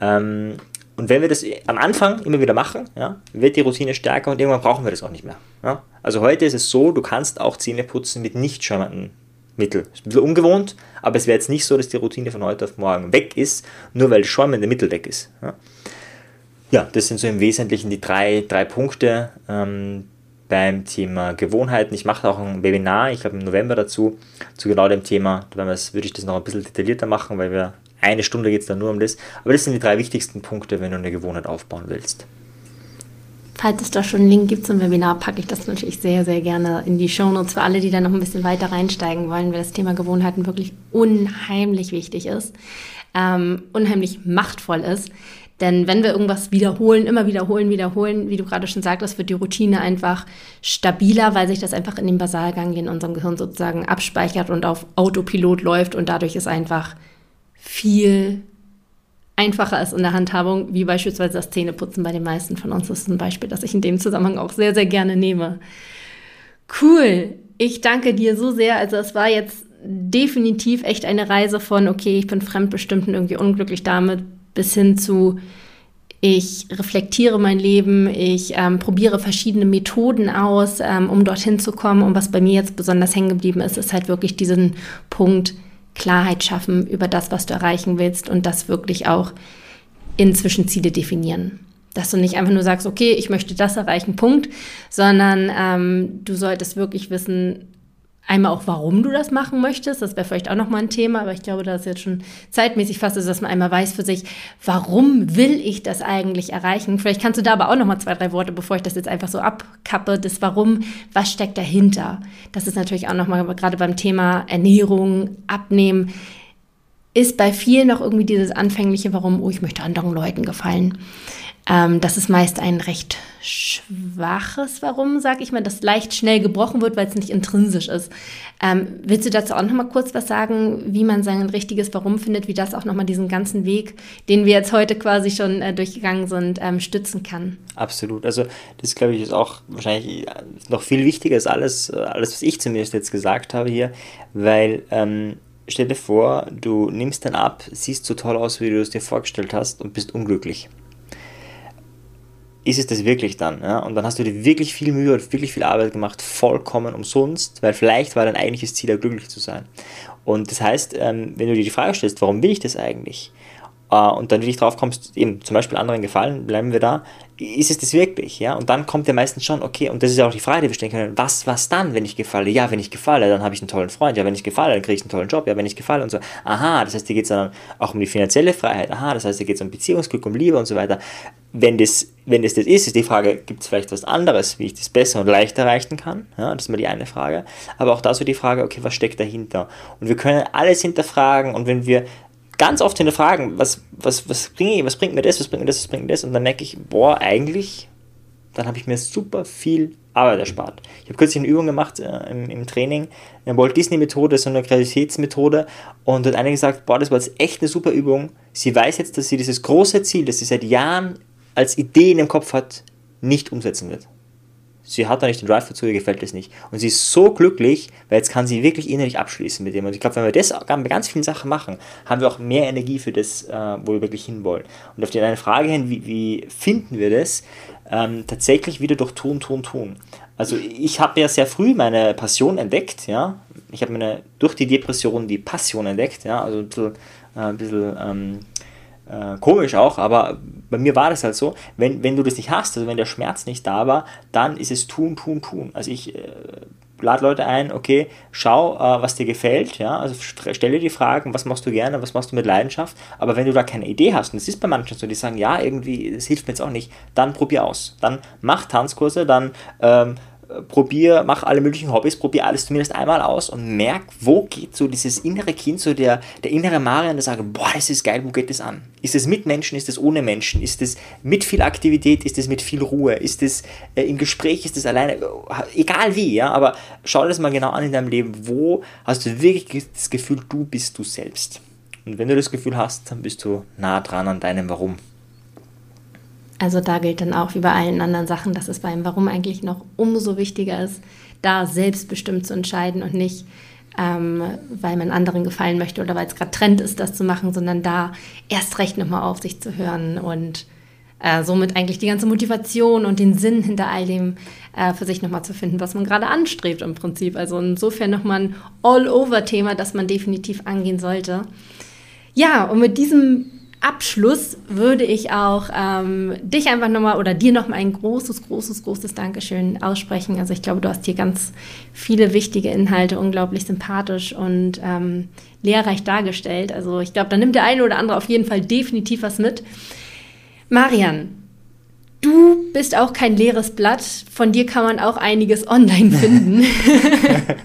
Ähm, und wenn wir das am Anfang immer wieder machen, ja, wird die Routine stärker und irgendwann brauchen wir das auch nicht mehr. Ja. Also heute ist es so, du kannst auch Zähne putzen mit nicht schäumenden Mittel. Ist ein bisschen ungewohnt, aber es wäre jetzt nicht so, dass die Routine von heute auf morgen weg ist, nur weil das schäumende Mittel weg ist. Ja, ja das sind so im Wesentlichen die drei, drei Punkte ähm, beim Thema Gewohnheiten. Ich mache auch ein Webinar, ich glaube im November dazu, zu genau dem Thema. Da würde ich das noch ein bisschen detaillierter machen, weil wir eine Stunde geht es dann nur um das. Aber das sind die drei wichtigsten Punkte, wenn du eine Gewohnheit aufbauen willst. Falls es da schon einen Link gibt zum Webinar, packe ich das natürlich sehr, sehr gerne in die Show Notes für alle, die da noch ein bisschen weiter reinsteigen wollen, weil das Thema Gewohnheiten wirklich unheimlich wichtig ist, ähm, unheimlich machtvoll ist. Denn wenn wir irgendwas wiederholen, immer wiederholen, wiederholen, wie du gerade schon sagtest, wird die Routine einfach stabiler, weil sich das einfach in den Basalgang in unserem Gehirn sozusagen abspeichert und auf Autopilot läuft und dadurch ist einfach viel einfacher ist in der Handhabung, wie beispielsweise das Zähneputzen bei den meisten von uns. Das ist ein Beispiel, das ich in dem Zusammenhang auch sehr, sehr gerne nehme. Cool. Ich danke dir so sehr. Also es war jetzt definitiv echt eine Reise von, okay, ich bin fremdbestimmt und irgendwie unglücklich damit, bis hin zu, ich reflektiere mein Leben, ich ähm, probiere verschiedene Methoden aus, ähm, um dorthin zu kommen. Und was bei mir jetzt besonders hängen geblieben ist, ist halt wirklich diesen Punkt, Klarheit schaffen über das, was du erreichen willst und das wirklich auch in Zwischenziele definieren. Dass du nicht einfach nur sagst, okay, ich möchte das erreichen, Punkt, sondern ähm, du solltest wirklich wissen, Einmal auch, warum du das machen möchtest. Das wäre vielleicht auch nochmal ein Thema, aber ich glaube, da ist jetzt schon zeitmäßig fast, dass man einmal weiß für sich, warum will ich das eigentlich erreichen? Vielleicht kannst du da aber auch nochmal zwei, drei Worte, bevor ich das jetzt einfach so abkappe, das Warum, was steckt dahinter? Das ist natürlich auch nochmal gerade beim Thema Ernährung, Abnehmen, ist bei vielen noch irgendwie dieses anfängliche Warum, oh, ich möchte anderen Leuten gefallen. Ähm, das ist meist ein recht schwaches Warum, sag ich mal, das leicht schnell gebrochen wird, weil es nicht intrinsisch ist. Ähm, willst du dazu auch noch mal kurz was sagen, wie man sein richtiges Warum findet, wie das auch noch mal diesen ganzen Weg, den wir jetzt heute quasi schon äh, durchgegangen sind, ähm, stützen kann? Absolut. Also das glaube ich ist auch wahrscheinlich noch viel wichtiger als alles, alles was ich zumindest jetzt gesagt habe hier, weil ähm, stell dir vor, du nimmst dann ab, siehst so toll aus, wie du es dir vorgestellt hast und bist unglücklich ist es das wirklich dann? Ja? Und dann hast du dir wirklich viel Mühe und wirklich viel Arbeit gemacht, vollkommen umsonst, weil vielleicht war dein eigentliches Ziel, ja glücklich zu sein. Und das heißt, ähm, wenn du dir die Frage stellst, warum will ich das eigentlich? Äh, und dann wirklich drauf kommst, eben zum Beispiel anderen gefallen, bleiben wir da, ist es das wirklich, ja? Und dann kommt ja meistens schon, okay, und das ist ja auch die Frage, die wir stellen können, was, was dann, wenn ich gefalle? Ja, wenn ich gefalle, dann habe ich einen tollen Freund, ja, wenn ich gefalle, dann kriege ich einen tollen Job, ja, wenn ich gefalle und so. Aha, das heißt, hier geht es dann auch um die finanzielle Freiheit, aha, das heißt, hier geht es um Beziehungsglück, um Liebe und so weiter. Wenn das, wenn das das ist, ist die Frage, gibt es vielleicht was anderes, wie ich das besser und leichter erreichen kann? Ja, das ist mal die eine Frage. Aber auch da so die Frage, okay, was steckt dahinter? Und wir können alles hinterfragen und wenn wir ganz oft hinterfragen, was, was, was, bringe, was bringt mir das, was bringt mir das, was bringt mir das? Und dann merke ich, boah, eigentlich, dann habe ich mir super viel Arbeit erspart. Ich habe kürzlich eine Übung gemacht äh, im, im, Training, eine Walt Disney-Methode, so eine Kreativitätsmethode. Und hat eine gesagt, boah, das war jetzt echt eine super Übung. Sie weiß jetzt, dass sie dieses große Ziel, das sie seit Jahren als Idee in dem Kopf hat, nicht umsetzen wird sie hat da nicht den Drive dazu, ihr gefällt das nicht. Und sie ist so glücklich, weil jetzt kann sie wirklich innerlich abschließen mit dem. Und ich glaube, wenn wir das bei ganz vielen Sachen machen, haben wir auch mehr Energie für das, äh, wo wir wirklich hinwollen. Und auf die eine Frage hin, wie, wie finden wir das? Ähm, tatsächlich wieder durch Tun, Tun, Tun. Also ich habe ja sehr früh meine Passion entdeckt, ja. Ich habe meine durch die Depression die Passion entdeckt, ja. Also ein bisschen, äh, ein bisschen ähm, äh, komisch auch, aber bei mir war das halt so, wenn, wenn du das nicht hast, also wenn der Schmerz nicht da war, dann ist es tun, tun, tun. Also ich äh, lade Leute ein, okay, schau, äh, was dir gefällt, ja, also stelle die Fragen, was machst du gerne, was machst du mit Leidenschaft, aber wenn du da keine Idee hast, und es ist bei manchen so, die sagen, ja, irgendwie, das hilft mir jetzt auch nicht, dann probier aus. Dann mach Tanzkurse, dann ähm, probier, mach alle möglichen Hobbys, probier alles zumindest einmal aus und merk, wo geht so dieses innere Kind, so der, der innere Marian, der sagt, boah, das ist geil, wo geht das an? Ist es mit Menschen, ist es ohne Menschen? Ist es mit viel Aktivität, ist es mit viel Ruhe? Ist es äh, im Gespräch, ist es alleine? Egal wie, ja, aber schau das mal genau an in deinem Leben, wo hast du wirklich das Gefühl, du bist du selbst? Und wenn du das Gefühl hast, dann bist du nah dran an deinem Warum. Also da gilt dann auch wie bei allen anderen Sachen, dass es beim Warum eigentlich noch umso wichtiger ist, da selbstbestimmt zu entscheiden und nicht, ähm, weil man anderen gefallen möchte oder weil es gerade Trend ist, das zu machen, sondern da erst recht nochmal auf sich zu hören und äh, somit eigentlich die ganze Motivation und den Sinn hinter all dem äh, für sich nochmal zu finden, was man gerade anstrebt im Prinzip. Also insofern nochmal ein All-Over-Thema, das man definitiv angehen sollte. Ja, und mit diesem Abschluss würde ich auch ähm, dich einfach nochmal oder dir nochmal ein großes, großes, großes Dankeschön aussprechen. Also ich glaube, du hast hier ganz viele wichtige Inhalte unglaublich sympathisch und ähm, lehrreich dargestellt. Also ich glaube, da nimmt der eine oder andere auf jeden Fall definitiv was mit. Marian, Du bist auch kein leeres Blatt. Von dir kann man auch einiges online finden.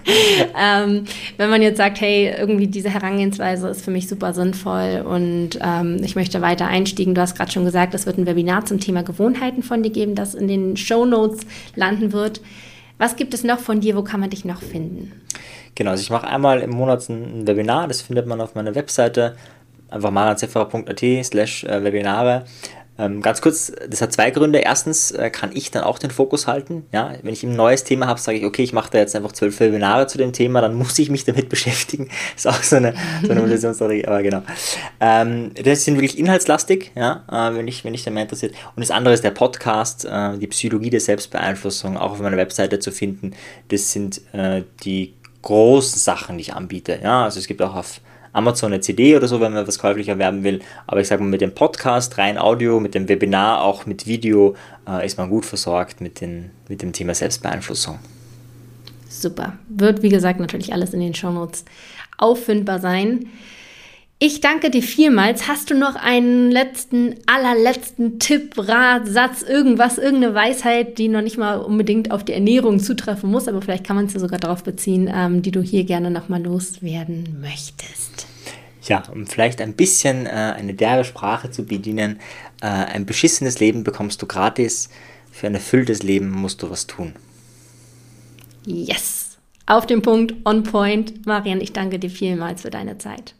ähm, wenn man jetzt sagt, hey, irgendwie diese Herangehensweise ist für mich super sinnvoll und ähm, ich möchte weiter einstiegen. Du hast gerade schon gesagt, es wird ein Webinar zum Thema Gewohnheiten von dir geben, das in den Show Notes landen wird. Was gibt es noch von dir? Wo kann man dich noch finden? Genau, also ich mache einmal im Monat ein Webinar, das findet man auf meiner Webseite, einfach maranzifferer.at slash äh, Webinare. Ähm, ganz kurz, das hat zwei Gründe. Erstens äh, kann ich dann auch den Fokus halten. Ja, wenn ich ein neues Thema habe, sage ich, okay, ich mache da jetzt einfach zwölf Webinare zu dem Thema, dann muss ich mich damit beschäftigen. Ist auch so eine, so eine Motivationsstrategie, aber genau. Ähm, das sind wirklich inhaltslastig, ja, äh, wenn, ich, wenn ich da mehr interessiert. Und das andere ist der Podcast, äh, die Psychologie der Selbstbeeinflussung, auch auf meiner Webseite zu finden. Das sind äh, die großen Sachen, die ich anbiete. Ja, also es gibt auch auf Amazon eine CD oder so, wenn man was käuflich erwerben will. Aber ich sage mal, mit dem Podcast, rein Audio, mit dem Webinar, auch mit Video, äh, ist man gut versorgt mit, den, mit dem Thema Selbstbeeinflussung. Super. Wird, wie gesagt, natürlich alles in den Shownotes auffindbar sein. Ich danke dir vielmals. Hast du noch einen letzten, allerletzten Tipp, Rat, Satz, irgendwas, irgendeine Weisheit, die noch nicht mal unbedingt auf die Ernährung zutreffen muss, aber vielleicht kann man es ja sogar darauf beziehen, ähm, die du hier gerne nochmal loswerden möchtest? Ja, um vielleicht ein bisschen äh, eine derbe Sprache zu bedienen. Äh, ein beschissenes Leben bekommst du gratis. Für ein erfülltes Leben musst du was tun. Yes! Auf dem Punkt, on point. Marian, ich danke dir vielmals für deine Zeit.